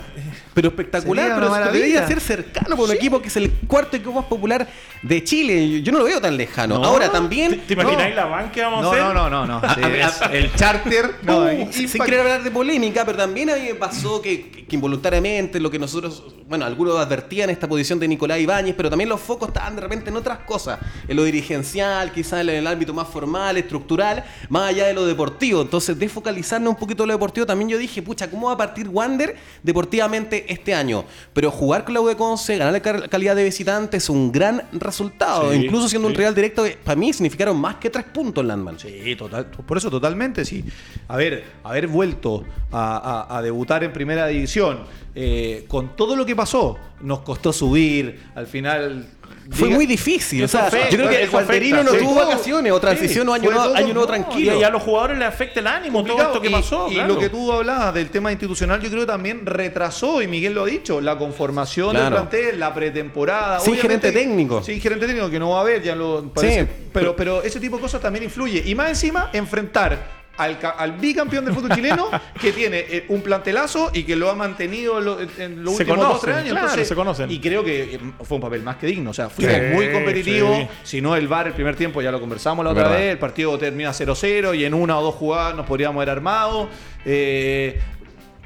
Pero espectacular, Sería pero debería ser cercano por un equipo que es el cuarto equipo más popular de Chile. Yo no lo veo tan lejano. No. Ahora también. ¿Te, te imagináis No. la banca que vamos a No, hacer? no, no, no, no. Sí, A- a- es el charter. (laughs) No, Uh, sin querer hablar de polémica, pero también a mí me pasó que, que involuntariamente lo que nosotros, bueno, algunos advertían esta posición de Nicolás Ibáñez, pero también los focos estaban de repente en otras cosas, en lo dirigencial, quizás en el ámbito más formal, estructural, más allá de lo deportivo. Entonces, desfocalizarnos un poquito en lo deportivo, también yo dije, pucha, ¿cómo va a partir Wander deportivamente este año? Pero jugar con la U de Conce, ganar la cal- calidad de visitante es un gran resultado, Sí, incluso siendo un real directo que para mí significaron más que tres puntos, Landman. Sí, total, por eso totalmente, sí. A ver, haber vuelto a, a- a debutar en primera división, eh, con todo lo que pasó, nos costó subir, al final... Fue diga- muy difícil. O sea, yo creo que el afecta, no sí. tuvo vacaciones o transición o año, todo- año nuevo tranquilo. Y, a los jugadores les afecta el ánimo todo complicado. esto que Y- pasó. Y, claro. lo que tú hablabas del tema institucional, yo creo que también retrasó, y Miguel lo ha dicho, la conformación Claro. del plantel, la pretemporada. Sin Obviamente- gerente técnico. Sin gerente técnico, que no va a haber, ya lo parece. Sí. pero, pero ese tipo de cosas también influye. Y más encima, enfrentar al, al bicampeón del fútbol chileno, (laughs) que tiene eh, un plantelazo y que lo ha mantenido en, lo- en los Se últimos dos o tres conocen, años. claro, se conocen. Y creo que eh, fue un papel más que digno. O sea, Sí, muy competitivos. sí. Si no, el VAR el primer tiempo ya lo conversamos la otra Verdad. vez. El partido termina 0-0 y en una o dos jugadas nos podríamos haber armado. Eh,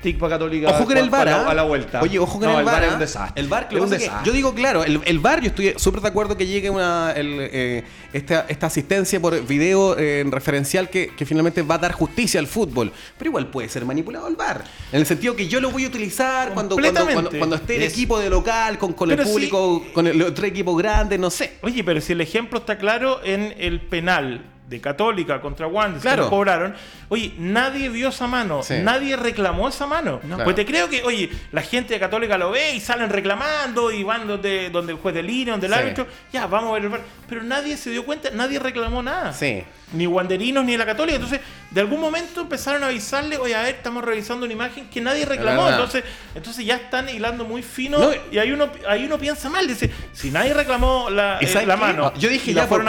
Tic para Católica Ojo con el a VAR. la- ¿ah? a la vuelta. Oye, ojo con No, el VAR. es ¿ah? un desastre. El que es un que desastre. yo digo claro, el, el VAR, yo estoy súper de acuerdo que llegue una, el, eh, esta, esta asistencia por video eh, en referencial que, que finalmente va a dar justicia al fútbol. Pero igual puede ser manipulado el VAR. En el sentido que yo lo voy a utilizar cuando, cuando, Completamente. cuando, cuando esté el Es- equipo de local, con, con el público, con el otro equipo grande, no sé. Oye, pero si el ejemplo está claro en el penal de Católica contra Wanderers Claro. que cobraron, oye, nadie vio esa mano, Sí. nadie reclamó esa mano. Claro. Pues te creo que, oye, la gente de Católica lo ve y salen reclamando y van donde, donde el juez de línea, donde el Sí. árbitro, ya, vamos a ver el VAR. Pero nadie se dio cuenta, nadie reclamó nada. Sí. Ni Wanderinos ni la Católica. Entonces, de algún momento empezaron a avisarle, oye, a ver, estamos revisando una imagen que nadie reclamó. Entonces, entonces ya están hilando muy fino No, y ahí uno, ahí uno piensa mal. Dice, si nadie reclamó la, ¿Y eh, la mano. Yo dije ya por,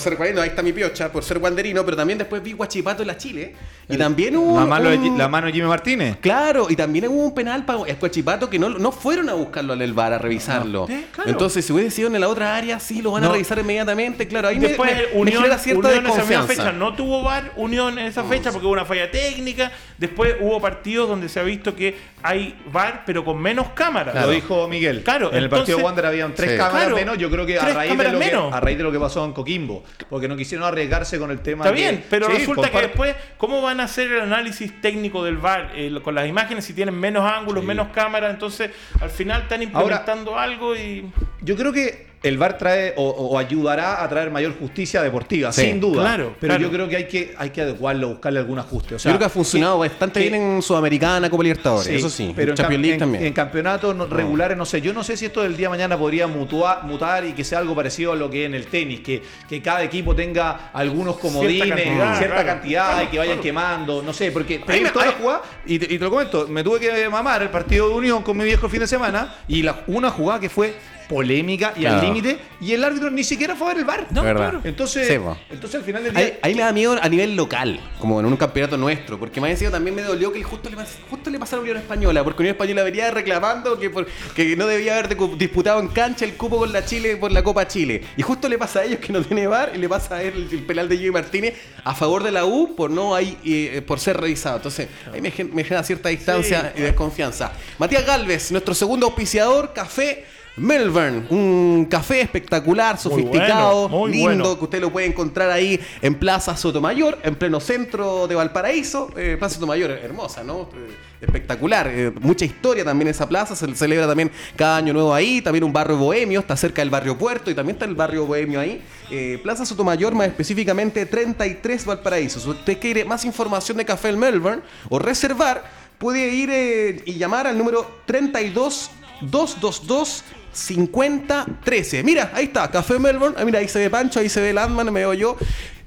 ser guardiano, ahí está mi piocha, por ser guanderino, pero también después vi Guachipato en la Chile. Y también hubo. La mano, de, un- la mano de Jimmy Martínez. Claro, y también hubo un penal para el Guachipato que no, no fueron a buscarlo al VAR a revisarlo. Claro. Entonces, si hubiese sido en la otra área, sí lo van a revisar inmediatamente. Claro, ahí me- Después me, me Unión, genera cierta Unión esa misma desconfianza. fecha no tuvo VAR, Unión en esa fecha porque hubo una falla técnica. Después hubo partidos donde se ha visto que hay VAR pero con menos cámaras. Lo dijo Miguel. Claro, en el partido Wander habían tres Sí. cámaras Claro, menos. Yo creo que a raíz, de lo que, menos. a raíz de lo que pasó en Coquimbo. Porque no quisieron arriesgarse con el tema. Está de- bien, pero Sí, resulta que después, ¿cómo van a hacer el análisis técnico del VAR eh, con las imágenes si tienen menos ángulos, menos cámaras? Entonces, al final están implementando algo y. Yo creo que el VAR trae o, o ayudará a traer mayor justicia deportiva, Sí, sin duda. claro, pero claro. yo creo que hay que, hay que adecuarlo, buscarle algún ajuste. O Yo sea, creo que ha funcionado bastante que- bien en Sudamericana, Copa Libertadores. Sí, eso sí. pero en en, Champions League en- también. en campeonatos no- regulares, no sé. Yo no sé si esto del día de mañana podría mutua- mutar y que sea algo parecido a lo que es en el tenis, que, que cada equipo tenga algunos comodines, cantidad, cierta claro. cantidad Claro, y que vayan claro. quemando, no sé, porque me- toda la jugada y te, y te lo comento, me tuve que mamar el partido de Unión con mi viejo el fin de semana y la, una jugada que fue polémica y al Claro. límite y el árbitro ni siquiera fue a ver el bar. No, Verdad. claro. Entonces, Sí, po. entonces al final del día Ahí, ahí me da miedo a nivel local, como en un campeonato nuestro, porque me ha sido también me dolió que justo le, pas- justo le pasara a Unión Española, porque Unión Española venía reclamando que, por- que no debía haber decu- disputado en cancha el cupo con la Chile por la Copa Chile. Y justo le pasa a ellos que no tiene bar y le pasa a él el, penal de Jimmy Martínez a favor de la U por no ahí, eh, por ser revisado. Entonces, ahí me, gen- me genera cierta distancia y desconfianza. Matías Galvez, nuestro segundo auspiciador, Café Melbourne, un café espectacular, sofisticado, bueno, muy lindo, bueno. que usted lo puede encontrar ahí en Plaza Sotomayor, en pleno centro de Valparaíso. Eh, plaza Sotomayor, hermosa, ¿no? Eh, espectacular. Eh, mucha historia también esa plaza, se celebra también cada año nuevo ahí. También un barrio bohemio, está cerca del barrio Puerto y también está el barrio bohemio ahí. Eh, plaza Sotomayor, más específicamente 33 Valparaíso. Si usted quiere más información de Café en Melbourne o reservar, puede ir eh, y llamar al número 32 222 5013. Mira, ahí está, Café Melbourne. Ah, mira, ahí se ve Pancho, ahí se ve Landman, me veo yo.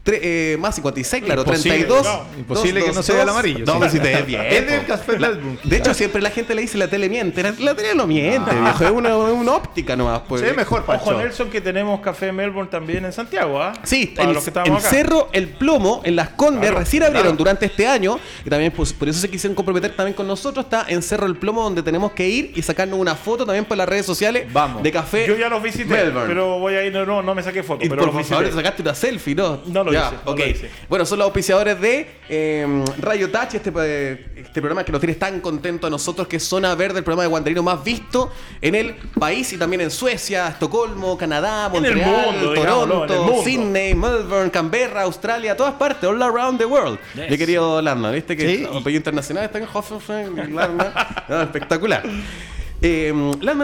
Tre- eh, más 56, claro, Imposible, 32. no, imposible que no se vea el amarillo, No, sí. pero si te ves bien. (laughs) Es del po. Café La- Melbourne. De hecho, siempre la gente le dice la tele miente. La, la tele no miente, (laughs) viejo. Es una, una óptica nomás. Pues. ve mejor, Ojo, Pancho. Nelson, que tenemos café Melbourne también en Santiago, ¿ah? Sí, acá. Cerro El Plomo en Las Condes Claro, recién abrieron claro. durante este año y también pues, por eso se quisieron comprometer también con nosotros. Está en Cerro El Plomo donde tenemos que ir y sacarnos una foto también por las redes sociales Vamos. de café. Yo ya los visité, Melbourne. pero voy a ir, no, no, no me saqué foto, Y pero por los favor, te sacaste una selfie, ¿no? No lo Ya, hice, no ok. lo hice. Bueno, son los auspiciadores de eh, Radio Touch, este, eh, este programa que nos tiene tan contento a nosotros, que es Zona Verde, el programa de Guandarino más visto en el país y también en Suecia, Estocolmo, Canadá, En el Montreal, mundo, en el Toronto, mundo. Sydney, Melbourne, Canberra, Australia, todas partes, all around the world. Yes. Mi querido Landman, ¿viste que Sí. el apellido internacional está en Hoffenheim? (laughs) No, espectacular. Eh,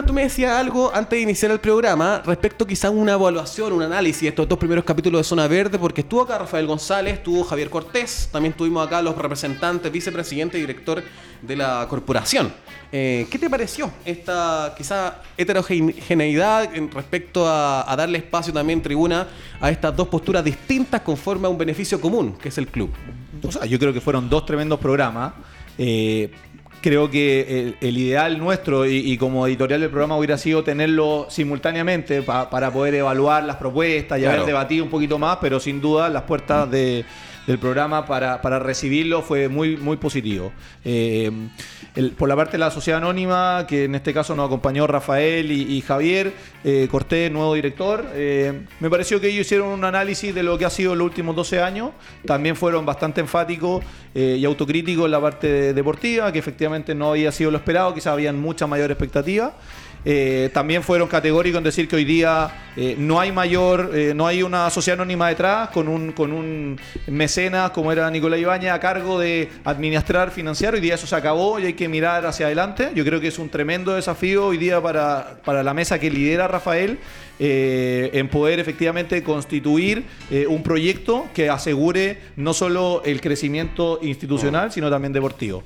tú me decías algo antes de iniciar el programa respecto quizá a una evaluación, un análisis de estos dos primeros capítulos de Zona Verde, porque estuvo acá Rafael González, estuvo Javier Cortés, también tuvimos acá los representantes, vicepresidente y director de la corporación. Eh, ¿Qué te pareció esta quizá heterogeneidad en respecto a, a darle espacio también tribuna a estas dos posturas distintas conforme a un beneficio común, que es el club? O sea, yo creo que fueron dos tremendos programas. Eh, creo que el, el ideal nuestro y, y como editorial del programa hubiera sido tenerlo simultáneamente pa- para poder evaluar las propuestas y Claro. haber debatido un poquito más, pero sin duda las puertas de- del programa para, para recibirlo fue muy, muy positivo. Eh, por la parte de la sociedad anónima, que en este caso nos acompañó Rafael y, y Javier eh, Cortés, nuevo director, eh, me pareció que ellos hicieron un análisis de lo que ha sido los últimos 12 años. También fueron bastante enfáticos eh, y autocríticos en la parte de- deportiva, que efectivamente no había sido lo esperado, quizás habían mucha mayor expectativa. Eh, también fueron categóricos en decir que hoy día eh, no hay mayor, eh, no hay una sociedad anónima detrás con un, con un mecenas como era Nicolás Ibañez a cargo de administrar, financiar. Hoy día eso se acabó y hay que mirar hacia adelante. Yo creo que es un tremendo desafío hoy día para, para la mesa que lidera Rafael eh, en poder efectivamente constituir eh, un proyecto que asegure no solo el crecimiento institucional, sino también deportivo.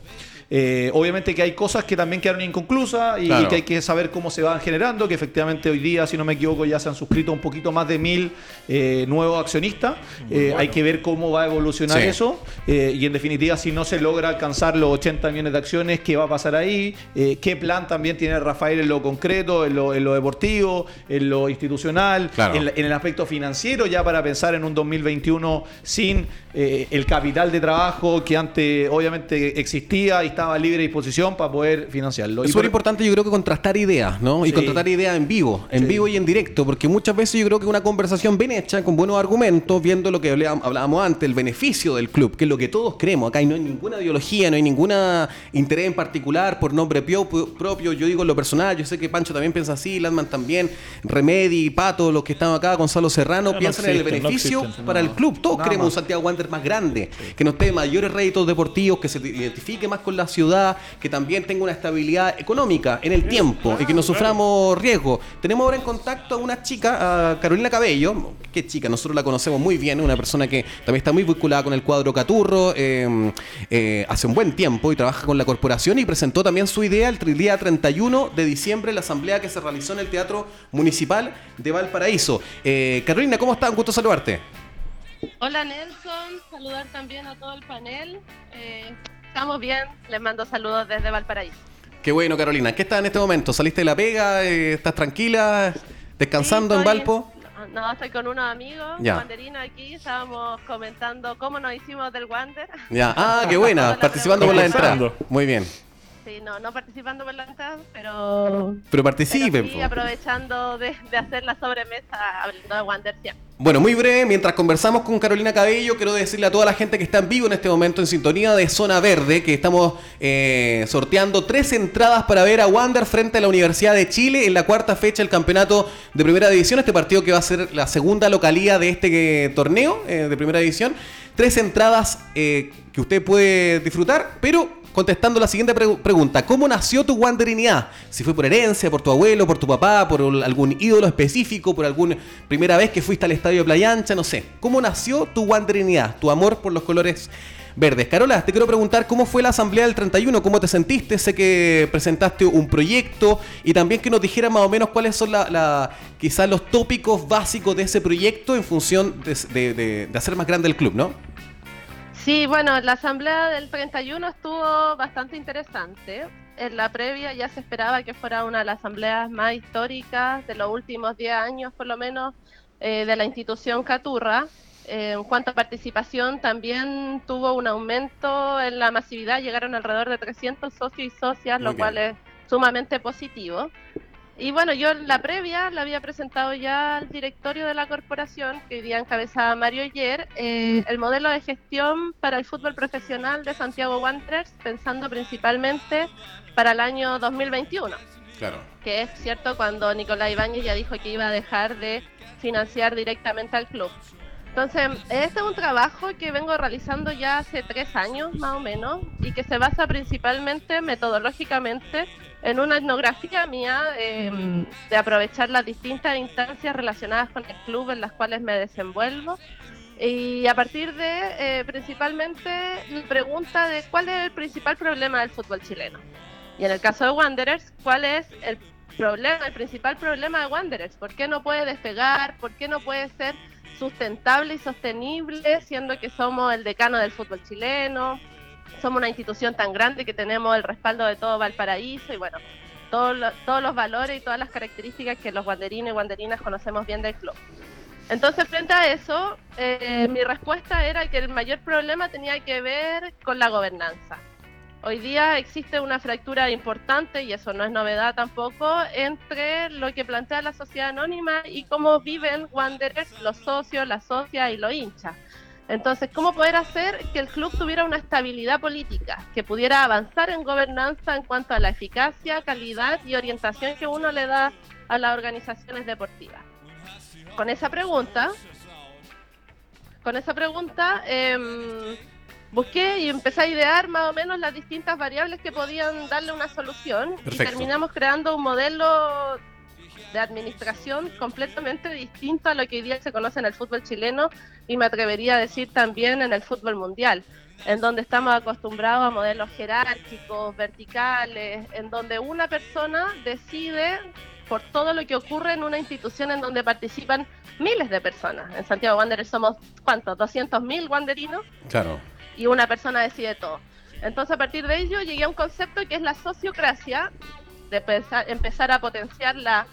Eh, obviamente que hay cosas que también quedaron inconclusas y, Claro. que hay que saber cómo se van generando, que efectivamente hoy día, si no me equivoco, ya se han suscrito un poquito más de mil eh, nuevos accionistas. Eh, Hay que ver cómo va a evolucionar Sí. eso y en definitiva si no se logra alcanzar los 80 millones de acciones, ¿qué va a pasar ahí? ¿Qué plan también tiene Rafael en lo concreto, en lo, en lo deportivo, en lo institucional, Claro. en, la- en el aspecto financiero, ya para pensar en un 2021 sin el capital de trabajo que antes obviamente existía y estaba a libre disposición para poder financiarlo? Es Y súper por- importante, yo creo que contrastar ideas, ¿no? Y Sí. contrastar ideas en vivo, en Sí. vivo y en directo, porque muchas veces yo creo que una conversación bien hecha, con buenos argumentos, viendo lo que hablábamos hablábamos antes, el beneficio del club, que es lo que todos creemos. Acá y no hay ninguna ideología, no hay ninguna interés en particular por nombre pio- propio. Yo digo en lo personal, yo sé que Pancho también piensa así, Landman también, Remedy, Pato, los que están acá, Gonzalo Serrano, No, no piensan en el no beneficio existen, para el club. Todos Nada queremos un. Santiago Wander más grande, que nos dé mayores réditos deportivos, que se identifique más con la ciudad, que también tenga una estabilidad económica en el tiempo y que no suframos riesgo. Tenemos ahora en contacto a una chica, a Carolina Cabello, que chica, nosotros la conocemos muy bien, una persona que también está muy vinculada con el cuadro Caturro eh, eh, hace un buen tiempo y trabaja con la corporación y presentó también su idea el día 31 de diciembre en la asamblea que se realizó en el Teatro Municipal de Valparaíso. Eh, Carolina, ¿cómo estás? Un gusto saludarte. Hola Nelson, saludar también a todo el panel. Estamos bien, les mando saludos desde Valparaíso. Qué bueno, Carolina. ¿Qué estás en este momento? ¿Saliste de la pega? Eh, ¿Estás tranquila? ¿Descansando Sí, en Valpo? No, estoy con unos amigos, Ya. Wanderinos aquí, estábamos comentando cómo nos hicimos del Wander. Ya. Ah, qué buena. (laughs) Participando por la entrada. Muy bien. Sí, no, no participando por la entrada, pero, Pero pero participen. sí po. aprovechando de, de hacer la sobremesa hablando de Wander siempre. Bueno, muy breve, mientras conversamos con Carolina Cabello, quiero decirle a toda la gente que está en vivo en este momento en sintonía de Zona Verde que estamos eh, sorteando tres entradas para ver a Wander frente a la Universidad de Chile en la cuarta fecha del campeonato de Primera División, este partido que va a ser la segunda localía de este eh, torneo eh, de Primera División. Tres entradas que usted puede disfrutar, pero contestando la siguiente pre- pregunta. ¿Cómo nació tu wanderinidad? Si fue por herencia, por tu abuelo, por tu papá, por algún ídolo específico, por alguna primera vez que fuiste al estadio de Playa Ancha, no sé. ¿Cómo nació tu wanderinidad? Tu amor por los colores verdes. Carola, te quiero preguntar cómo fue la asamblea del 31, cómo te sentiste, sé que presentaste un proyecto y también que nos dijeras más o menos cuáles son la, la- quizás los tópicos básicos de ese proyecto en función de, de- de- de hacer más grande el club, ¿no? Sí, bueno, la asamblea del 31 estuvo bastante interesante. En la previa ya se esperaba que fuera una de las asambleas más históricas de los últimos 10 años, por lo menos, eh, de la institución Caturra. Eh, en cuanto a participación, también tuvo un aumento en la masividad, llegaron alrededor de 300 socios y socias, Muy lo bien. cual es sumamente positivo. Y bueno, yo en la previa la había presentado ya al directorio de la corporación, que hoy día encabezaba Mario ayer, eh, el modelo de gestión para el fútbol profesional de Santiago Wanderers, pensando principalmente para el año 2021 Claro. que es cierto cuando Nicolás Ibáñez ya dijo que iba a dejar de financiar directamente al club. Entonces, este es un trabajo que vengo realizando ya hace tres años más o menos y que se basa principalmente metodológicamente en una etnografía mía eh, de aprovechar las distintas instancias relacionadas con el club en las cuales me desenvuelvo y a partir de eh, principalmente la pregunta de cuál es el principal problema del fútbol chileno. Y en el caso de Wanderers, ¿cuál es el problema, el principal problema de Wanderers? ¿Por qué no puede despegar? ¿Por qué no puede ser sustentable y sostenible, siendo que somos el decano del fútbol chileno? Somos una institución tan grande que tenemos el respaldo de todo Valparaíso y bueno, todos los, todos los valores y todas las características que los wanderinos y wanderinas conocemos bien del club. Entonces, frente a eso, eh, mi respuesta era que el mayor problema tenía que ver con la gobernanza. Hoy día existe una fractura importante, y eso no es novedad tampoco, entre lo que plantea la sociedad anónima y cómo viven Wanderers, los socios, las socias y los hinchas. Entonces, ¿cómo poder hacer que el club tuviera una estabilidad política, que pudiera avanzar en gobernanza en cuanto a la eficacia, calidad y orientación que uno le da a las organizaciones deportivas? Con esa pregunta, con esa pregunta, em, busqué y empecé a idear más o menos las distintas variables que podían darle una solución y terminamos creando un modelo de administración completamente distinto a lo que hoy día se conoce en el fútbol chileno y me atrevería a decir también en el fútbol mundial, en donde estamos acostumbrados a modelos jerárquicos, verticales, en donde una persona decide por todo lo que ocurre en una institución en donde participan miles de personas. En Santiago Wanderers somos, ¿cuántos? 200.000 wanderinos Claro. Y una persona decide todo. Entonces, a partir de ello, llegué a un concepto que es la sociocracia, de pensar- empezar a potenciar la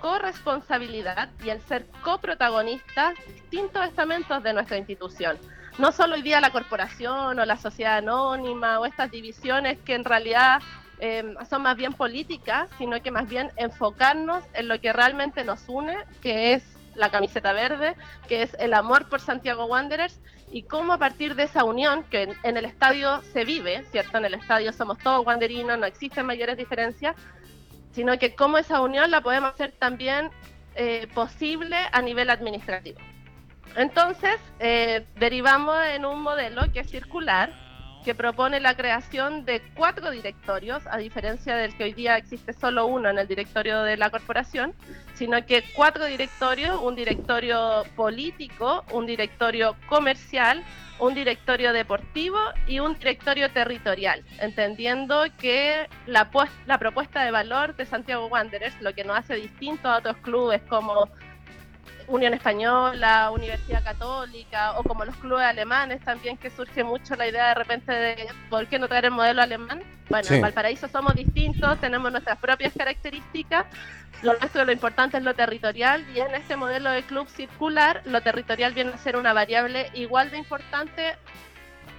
corresponsabilidad y el ser coprotagonistas distintos estamentos de nuestra institución. No solo hoy día la corporación o la sociedad anónima o estas divisiones que en realidad eh, son más bien políticas, sino que más bien enfocarnos en lo que realmente nos une, que es la camiseta verde, que es el amor por Santiago Wanderers y cómo a partir de esa unión, que en, el estadio se vive, ¿cierto? En el estadio somos todos wanderinos, no existen mayores diferencias, sino que cómo esa unión la podemos hacer también eh, posible a nivel administrativo. Entonces, eh, derivamos en un modelo que es circular, que propone la creación de cuatro directorios, a diferencia del que hoy día existe solo uno en el directorio de la corporación, sino que cuatro directorios, un directorio político, un directorio comercial, un directorio deportivo y un directorio territorial, entendiendo que la, la propuesta de valor de Santiago Wanderers, lo que nos hace distinto a otros clubes como Unión Española, Universidad Católica o como los clubes alemanes también que surge mucho la idea de repente de por qué no traer el modelo alemán. Bueno, Sí. en Valparaíso somos distintos, tenemos nuestras propias características, lo nuestro lo importante es lo territorial y en este modelo de club circular lo territorial viene a ser una variable igual de importante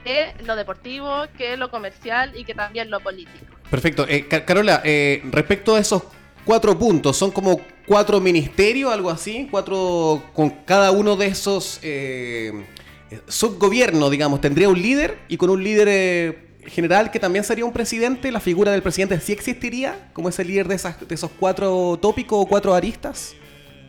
que lo deportivo, que lo comercial y que también lo político. Perfecto. Eh, Ca- Carola, eh, respecto a esos cuatro puntos, ¿son como cuatro ministerios, algo así? Cuatro, con cada uno de esos eh, subgobiernos, digamos, tendría un líder y con un líder eh, general que también sería un presidente, la figura del presidente sí existiría como ese líder de, esas, de esos cuatro tópicos o cuatro aristas.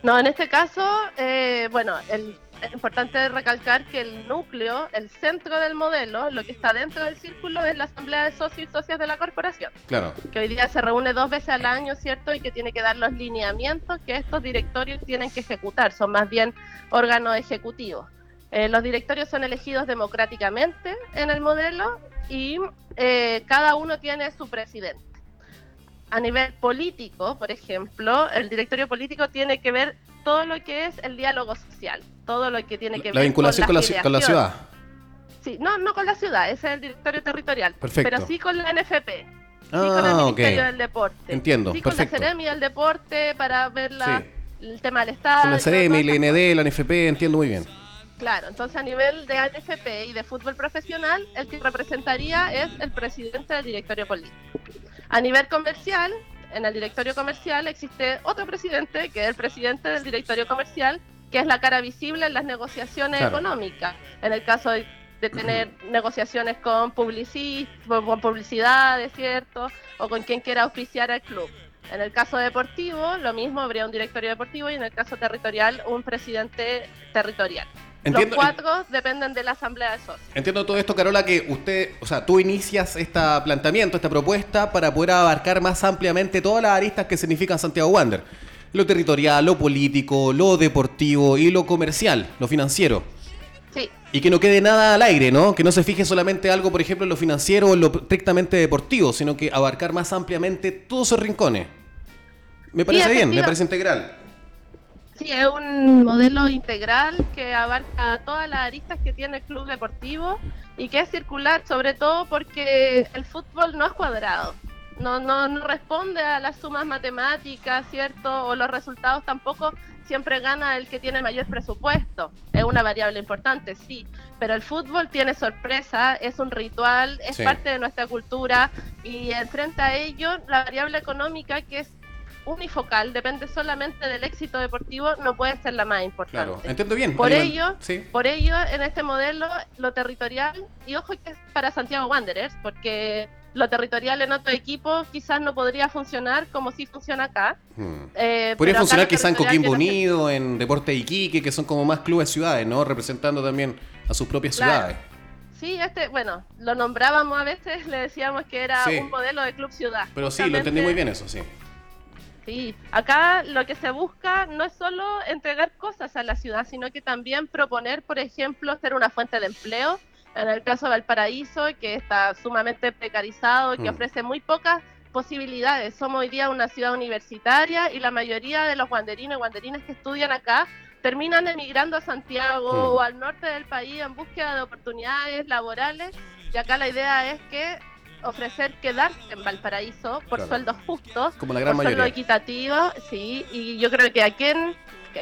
No, en este caso, eh, bueno, el- es importante recalcar que el núcleo, el centro del modelo, lo que está dentro del círculo es la asamblea de socios y socias de la corporación, Claro. que hoy día se reúne dos veces al año, ¿cierto? Y que tiene que dar los lineamientos que estos directorios tienen que ejecutar, son más bien órganos ejecutivos. Eh, los directorios son elegidos democráticamente en el modelo y eh, cada uno tiene su presidente. A nivel político, por ejemplo, el directorio político tiene que ver todo lo que es el diálogo social, todo lo que tiene que La ver vinculación con la, con la, con la ciudad. Sí, no, no con la ciudad, ese es el directorio territorial, Perfecto. pero sí con la NFP. Sí, con el Ah. Ministerio del Deporte. Entiendo, Sí, con la Ceremi del Deporte para ver la, Sí. el tema del Estado. Con la CRM, la ND, la NFP, entiendo muy bien. Claro, entonces a nivel de ANFP y de fútbol profesional, el que representaría es el presidente del directorio político. A nivel comercial, en el directorio comercial existe otro presidente, que es el presidente del directorio comercial, que es la cara visible en las negociaciones Claro. económicas. En el caso de, de tener negociaciones con, con publicidades, ¿cierto? O con quien quiera auspiciar al club. En el caso deportivo, lo mismo, habría un directorio deportivo y en el caso territorial, un presidente territorial. Entiendo- Los cuatro dependen de la asamblea de socios. Entiendo todo esto, Carola, que usted, o sea, tú inicias este planteamiento, esta propuesta, para poder abarcar más ampliamente todas las aristas que significan Santiago Wander. Lo territorial, lo político, lo deportivo y lo comercial, lo financiero. Sí, Y que no quede nada al aire, ¿no? Que no se fije solamente algo, por ejemplo, en lo financiero o en lo estrictamente deportivo, sino que abarcar más ampliamente todos esos rincones. Me parece bien, me parece integral. Sí, es un modelo integral que abarca todas las aristas que tiene el club deportivo y que es circular, sobre todo porque el fútbol no es cuadrado. No, no, no responde a las sumas matemáticas, ¿cierto? O los resultados tampoco siempre gana el que tiene mayor presupuesto. Es una variable importante, sí. Pero el fútbol tiene sorpresa, es un ritual, es Sí. parte de nuestra cultura y enfrente a ello la variable económica que es unifocal, depende solamente del éxito deportivo, no puede ser la más importante. Claro, entiendo bien. Por Aníbal. ello, Sí. por ello, en este modelo, lo territorial, y ojo que es para Santiago Wanderers, porque lo territorial en otro equipo quizás no podría funcionar como si funciona acá. Hmm. Eh, Podría acá funcionar lo quizá en Coquimbo Unido, en Deporte de Iquique, que son como más clubes ciudades, ¿no? Representando también a sus propias Claro. ciudades. Sí, este, bueno, lo nombrábamos a veces, (laughs) le decíamos que era Sí. un modelo de club ciudad. Pero sí, lo entendí muy bien eso, sí. Sí, acá lo que se busca no es solo entregar cosas a la ciudad, sino que también proponer, por ejemplo, ser una fuente de empleo. En el caso de Valparaíso, que está sumamente precarizado, que Mm. ofrece muy pocas posibilidades. Somos hoy día una ciudad universitaria y la mayoría de los guanderinos y guanderinas que estudian acá terminan emigrando a Santiago Mm. o al norte del país en búsqueda de oportunidades laborales. Y acá la idea es que ofrecer quedarse en Valparaíso por Claro. sueldos justos, Como la gran por sueldo mayoría. equitativo, sí, y yo creo que a quien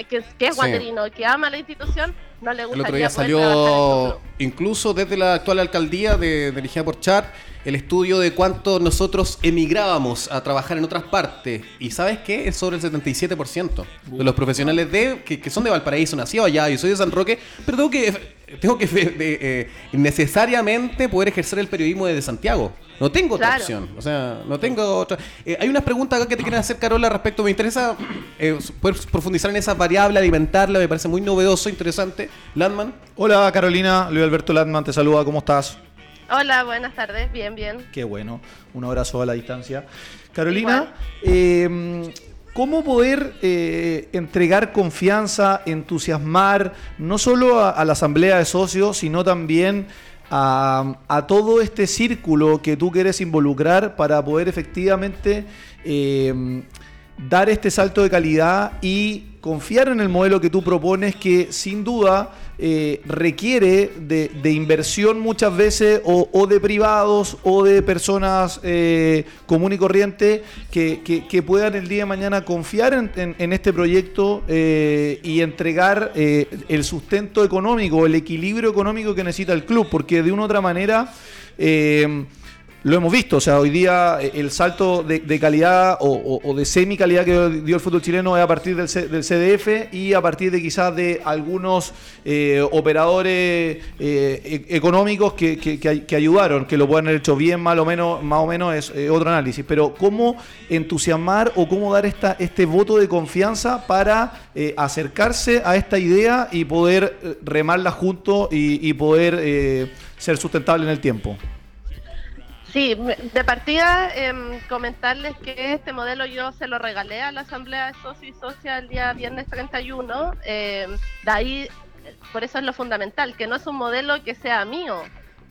que, es Sí. guanderino, que ama la institución, no le El gusta otro día salió, incluso desde la actual alcaldía de, dirigida por Char, el estudio de cuánto nosotros emigrábamos a trabajar en otras partes. Y ¿sabes qué? Es sobre el 77% de los profesionales de que, que son de Valparaíso, nacido allá, yo soy de San Roque, pero tengo que, tengo que de- eh, necesariamente poder ejercer el periodismo desde Santiago. No tengo otra Claro. opción. O sea, no tengo otra. Eh, hay unas preguntas acá que te quieren hacer, Carola, respecto. Me interesa eh, poder profundizar en esa variable, alimentarla. Me parece muy novedoso, interesante. Landman. Hola Carolina, Luis Alberto Landman te saluda, ¿cómo estás? Hola, buenas tardes, bien, bien. Qué bueno, un abrazo a la distancia. Carolina, eh, ¿cómo poder eh, entregar confianza, entusiasmar no solo a, la asamblea de socios, sino también a, a todo este círculo que tú quieres involucrar para poder efectivamente eh, dar este salto de calidad y confiar en el modelo que tú propones que sin duda eh, requiere de, inversión muchas veces o, de privados o de personas eh, común y corriente que, puedan el día de mañana confiar en, este proyecto eh, y entregar el sustento económico, el equilibrio económico que necesita el club, porque de una u otra manera... lo hemos visto, o sea, hoy día eh, el salto de, calidad o, de semi-calidad que dio el fútbol chileno es a partir del, C- del CDF y a partir de quizás de algunos eh, operadores eh, e- económicos que, que- que ay- que ayudaron, que lo puedan haber hecho bien, mal o menos, más o menos es eh, otro análisis. Pero cómo entusiasmar o cómo dar esta, este voto de confianza para acercarse a esta idea y poder remarla juntos y, y poder ser sustentable en el tiempo. Sí, de partida em, comentarles que este modelo yo se lo regalé a la Asamblea de Socios y Socias el día viernes 31. em, de ahí, eh, por eso es lo fundamental, que no es un modelo que sea mío,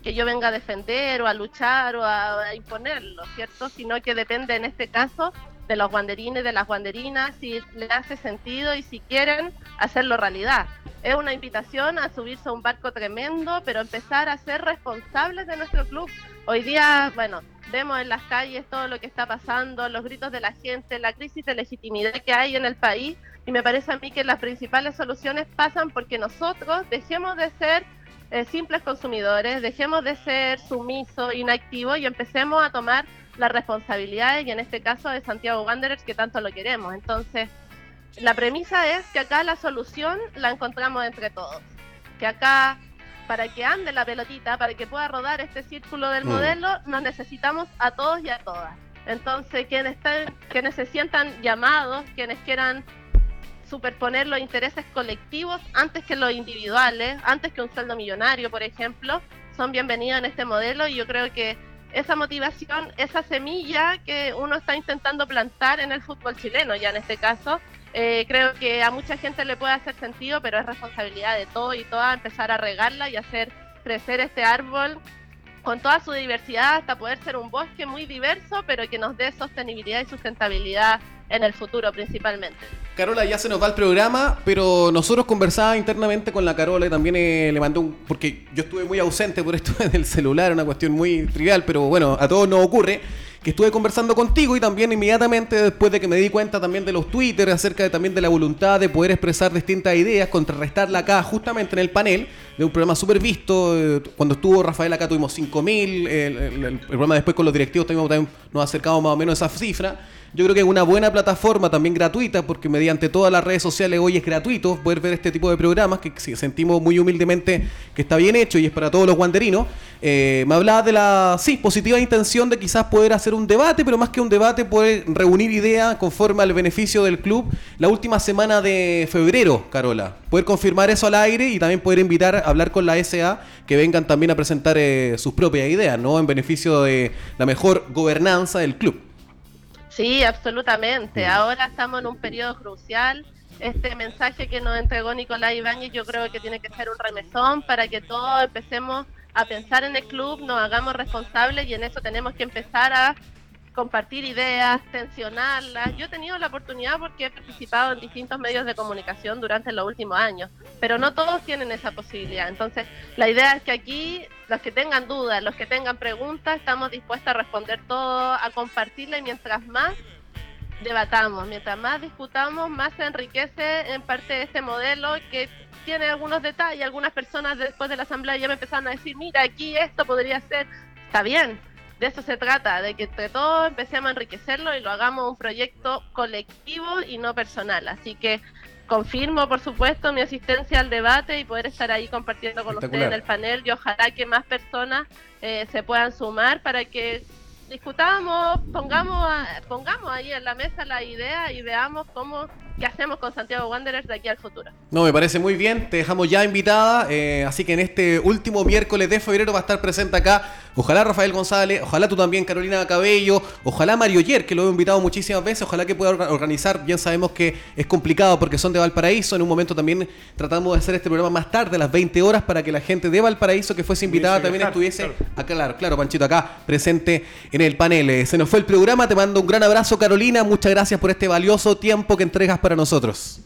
que yo venga a defender o a luchar o a, a imponerlo, ¿cierto? Sino que depende en este caso de los guanderines, de las guanderinas, si le hace sentido y si quieren hacerlo realidad. Es una invitación a subirse a un barco tremendo, pero empezar a ser responsables de nuestro club. Hoy día, bueno, vemos en las calles todo lo que está pasando, los gritos de la gente, la crisis de legitimidad que hay en el país, y me parece a mí que las principales soluciones pasan porque nosotros dejemos de ser eh, simples consumidores, dejemos de ser sumisos, inactivos y empecemos a tomar las responsabilidades, y en este caso de Santiago Wanderers, que tanto lo queremos. Entonces, la premisa es que acá la solución la encontramos entre todos. Que acá, para que ande la pelotita, para que pueda rodar este círculo del Mm. modelo, nos necesitamos a todos y a todas. Entonces, quienes, estén, quienes se sientan llamados, quienes quieran superponer los intereses colectivos antes que los individuales, antes que un sueldo millonario, por ejemplo, son bienvenidos en este modelo y yo creo que esa motivación, esa semilla que uno está intentando plantar en el fútbol chileno, ya en este caso, eh, creo que a mucha gente le puede hacer sentido, pero es responsabilidad de todos y todas empezar a regarla y hacer crecer este árbol con toda su diversidad hasta poder ser un bosque muy diverso, pero que nos dé sostenibilidad y sustentabilidad en el futuro principalmente. Carola, ya se nos va el programa, pero nosotros conversábamos internamente con la Carola y también eh, le mandé un. Porque yo estuve muy ausente por esto (laughs) del celular, una cuestión muy trivial, pero bueno, a todos nos ocurre. Que estuve conversando contigo y también inmediatamente después de que me di cuenta también de los Twitter acerca de, también de la voluntad de poder expresar distintas ideas, contrarrestarla acá justamente en el panel de un programa súper visto. eh, cuando estuvo Rafael acá tuvimos 5.000, el, el, el programa después con los directivos también, nos acercamos más o menos a esa cifra. Yo creo que es una buena plataforma también gratuita, porque mediante todas las redes sociales hoy es gratuito poder ver este tipo de programas que sentimos muy humildemente que está bien hecho y es para todos los guanderinos. Eh, me hablaba de la, sí, positiva intención de quizás poder hacer un debate, pero más que un debate, poder reunir ideas conforme al beneficio del club la última semana de febrero, Carola. Poder confirmar eso al aire y también poder invitar a hablar con la SA que vengan también a presentar eh, sus propias ideas, ¿no? En beneficio de la mejor gobernanza del club. Sí, absolutamente. Mm. Ahora estamos en un periodo crucial. Este mensaje que nos entregó Nicolás Ibáñez yo creo que tiene que ser un remesón para que todos empecemos a pensar en el club, nos hagamos responsables y en eso tenemos que empezar a compartir ideas, tensionarlas. Yo he tenido la oportunidad porque he participado en distintos medios de comunicación durante los últimos años, pero no todos tienen esa posibilidad. Entonces, la idea es que aquí los que tengan dudas, los que tengan preguntas, estamos dispuestos a responder todo, a compartirla y mientras más debatamos, mientras más discutamos, más se enriquece en parte este modelo que tiene algunos detalles. Algunas personas después de la asamblea ya me empezaron a decir, mira, aquí esto podría ser, está bien, de eso se trata, de que entre todos empecemos a enriquecerlo y lo hagamos un proyecto colectivo y no personal. Así que confirmo, por supuesto, mi asistencia al debate y poder estar ahí compartiendo con ustedes en el panel y ojalá que más personas eh, se puedan sumar para que discutamos, pongamos, pongamos ahí en la mesa la idea y veamos cómo qué hacemos con Santiago Wanderers de aquí al futuro. No, me parece muy bien, te dejamos ya invitada, eh, así que en este último miércoles de febrero va a estar presente acá, ojalá Rafael González, ojalá tú también Carolina Cabello, ojalá Mario Yer, que lo he invitado muchísimas veces, ojalá que pueda organizar, bien sabemos que es complicado porque son de Valparaíso, en un momento también tratamos de hacer este programa más tarde, a las 20 horas, para que la gente de Valparaíso que fuese invitada también estuviese acá, claro, claro, Panchito, acá presente en el panel. Eh, se nos fue el programa, te mando un gran abrazo Carolina, muchas gracias por este valioso tiempo que entregas para nosotros.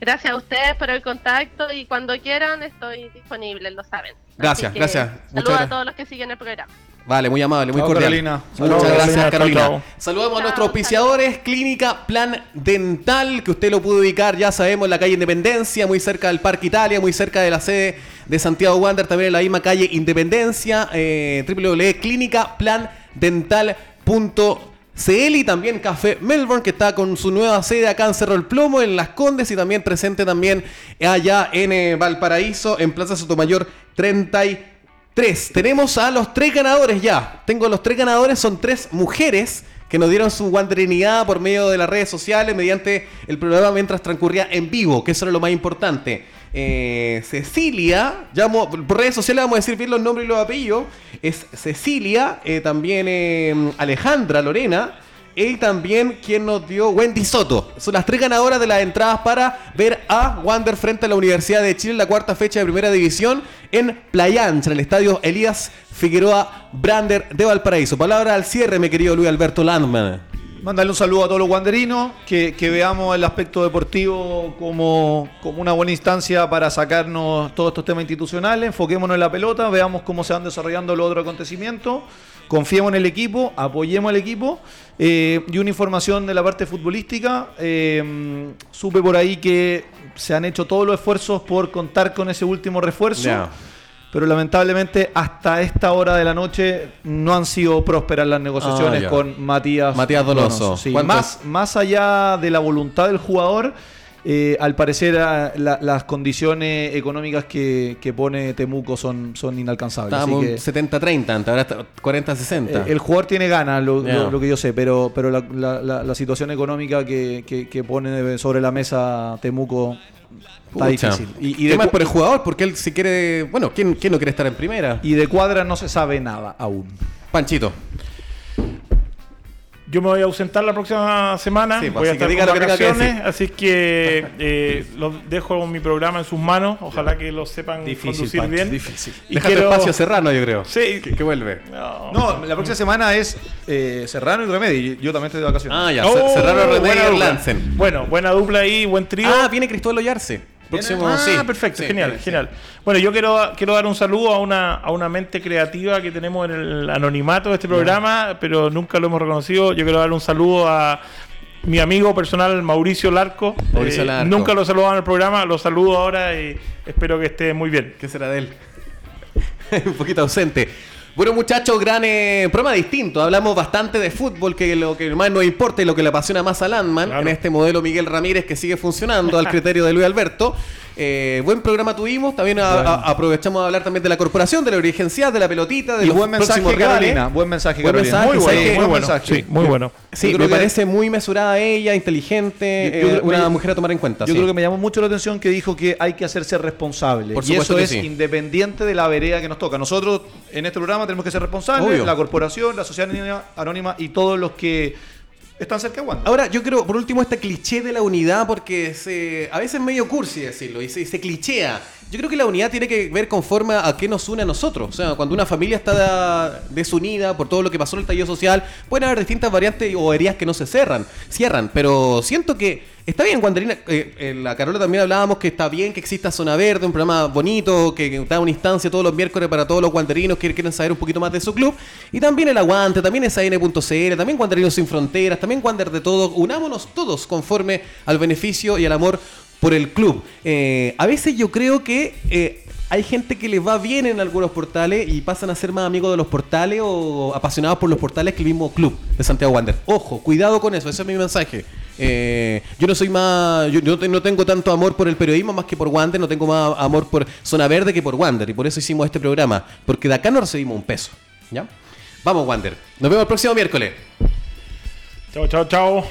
Gracias a ustedes por el contacto y cuando quieran estoy disponible, lo saben. Gracias, gracias. Saludos a todos los que siguen el programa. Vale, muy amable, muy cordial. Carolina. Muchas gracias, Carolina. Saludamos a nuestros auspiciadores, Clínica Plan Dental, que usted lo pudo ubicar, ya sabemos, en la calle Independencia, muy cerca del Parque Italia, muy cerca de la sede de Santiago Wander, también en la misma calle Independencia, eh, www.clinicaplandental.cl CL y también Café Melbourne, que está con su nueva sede acá en Cerro el Plomo, en Las Condes, y también presente también allá en eh, Valparaíso, en Plaza Sotomayor 33. Tenemos a los tres ganadores ya. Tengo a los tres ganadores, son tres mujeres que nos dieron su guanderinidad por medio de las redes sociales mediante el programa mientras transcurría en vivo, que eso era lo más importante. Eh, Cecilia, llamo, por redes sociales vamos a decir bien los nombres y los apellidos, es Cecilia, eh, también eh, Alejandra Lorena y también quien nos dio Wendy Soto. Son las tres ganadoras de las entradas para ver a Wander frente a la Universidad de Chile en la cuarta fecha de Primera División en Playa en el estadio Elías Figueroa Brander de Valparaíso. Palabra al cierre, mi querido Luis Alberto Landman. Mándale un saludo a todos los guanderinos, que, veamos el aspecto deportivo como, como, una buena instancia para sacarnos todos estos temas institucionales, enfoquémonos en la pelota, veamos cómo se van desarrollando los otros acontecimientos, confiemos en el equipo, apoyemos al equipo. Eh, y una información de la parte futbolística, eh, supe por ahí que se han hecho todos los esfuerzos por contar con ese último refuerzo pero lamentablemente hasta esta hora de la noche no han sido prósperas las negociaciones Ah, con Matías Matías Donoso. Sí, más, más allá de la voluntad del jugador, eh, al parecer ah, la- las condiciones económicas que, que pone Temuco son, son inalcanzables. Estábamos que, 70-30, antes, ahora está 40-60. eh, el jugador tiene ganas, lo, Ya. lo- lo que yo sé, pero, pero la, la- la- la situación económica que, que- que pone sobre la mesa Temuco está Pucha. difícil. Y, y de, Tema es cu- por el jugador, porque él si quiere. Bueno, ¿quién, quién no quiere estar en primera? y de cuadra no se sabe nada aún. Panchito. Yo me voy a ausentar la próxima semana. Sí, pues, voy a que estar diga con lo que que vacaciones, decir. así que eh, lo dejo mi programa en sus manos. Ojalá que lo sepan Difícil, conducir Pancho, bien. difícil. Y Déjate quiero- espacio Serrano, yo creo. Sí. Que, que vuelve. No. No, la próxima semana es eh, Serrano y Remedio. Yo también estoy de vacaciones. Ah, ya. Oh, Serrano Remedio dupla. Lansen. Bueno, buena dupla ahí, buen trío. Ah, viene Cristóbal Ollarse. Próximo, ah, sí. perfecto, Sí, genial, sí. genial. Bueno, yo quiero, quiero dar un saludo a una, a una mente creativa que tenemos en el anonimato de este programa, pero nunca lo hemos reconocido. Yo quiero dar un saludo a mi amigo personal Mauricio Larco. Mauricio Eh, Larco. Nunca lo saludaba en el programa, lo saludo ahora y espero que esté muy bien. ¿Qué será de él? (laughs) Un poquito ausente. Bueno, muchachos, gran eh, programa distinto. Hablamos bastante de fútbol, que lo que más nos importa y lo que le apasiona más a Landman Claro. en este modelo Miguel Ramírez que sigue funcionando al criterio de Luis Alberto. Eh, buen programa tuvimos. También a- a- aprovechamos de hablar también de la corporación, de la urgencia, de la pelotita, de Y los buen mensaje. Carolina. Buen mensaje, Buen Carolina. mensaje, muy bueno, muy bueno, mensaje. sí, muy bueno. Sí, me que- parece muy mesurada ella, inteligente, Yo- yo eh, una mujer a tomar en cuenta. Yo sí. creo que me llamó mucho la atención que dijo que hay que hacerse responsable. Por y eso es sí. independiente de la vereda que nos toca. Nosotros en este programa tenemos que ser responsables, Obvio. la corporación, la sociedad anónima y todos los que están cerca de Wander. Ahora, yo creo, por último, este cliché de la unidad, porque se, a veces es medio cursi decirlo, y se, se clichea. Yo creo que la unidad tiene que ver conforme a qué nos une a nosotros. O sea, cuando una familia está desunida por todo lo que pasó en el tallo social, pueden haber distintas variantes o heridas que no se cerran, cierran. Pero siento que está bien, Wanderina. eh, en la Carola también hablábamos que está bien que exista Zona Verde, un programa bonito, que, que da una instancia todos los miércoles para todos los wanderinos que quieren saber un poquito más de su club. Y también el aguante, también es AN.cl, también Wanderinos Sin Fronteras, también Wander de Todo. Unámonos todos conforme al beneficio y al amor por el club. Eh, a veces yo creo que eh, hay gente que les va bien en algunos portales y pasan a ser más amigos de los portales o apasionados por los portales que el mismo club de Santiago Wander. Ojo, cuidado con eso, ese es mi mensaje. Eh, yo no soy más, yo, yo no te- no tengo tanto amor por el periodismo más que por Wander, no tengo más amor por Zona Verde que por Wander y por eso hicimos este programa, porque de acá no recibimos un peso. ¿Ya? Vamos, Wander. Nos vemos el próximo miércoles. Chao, chao, chao.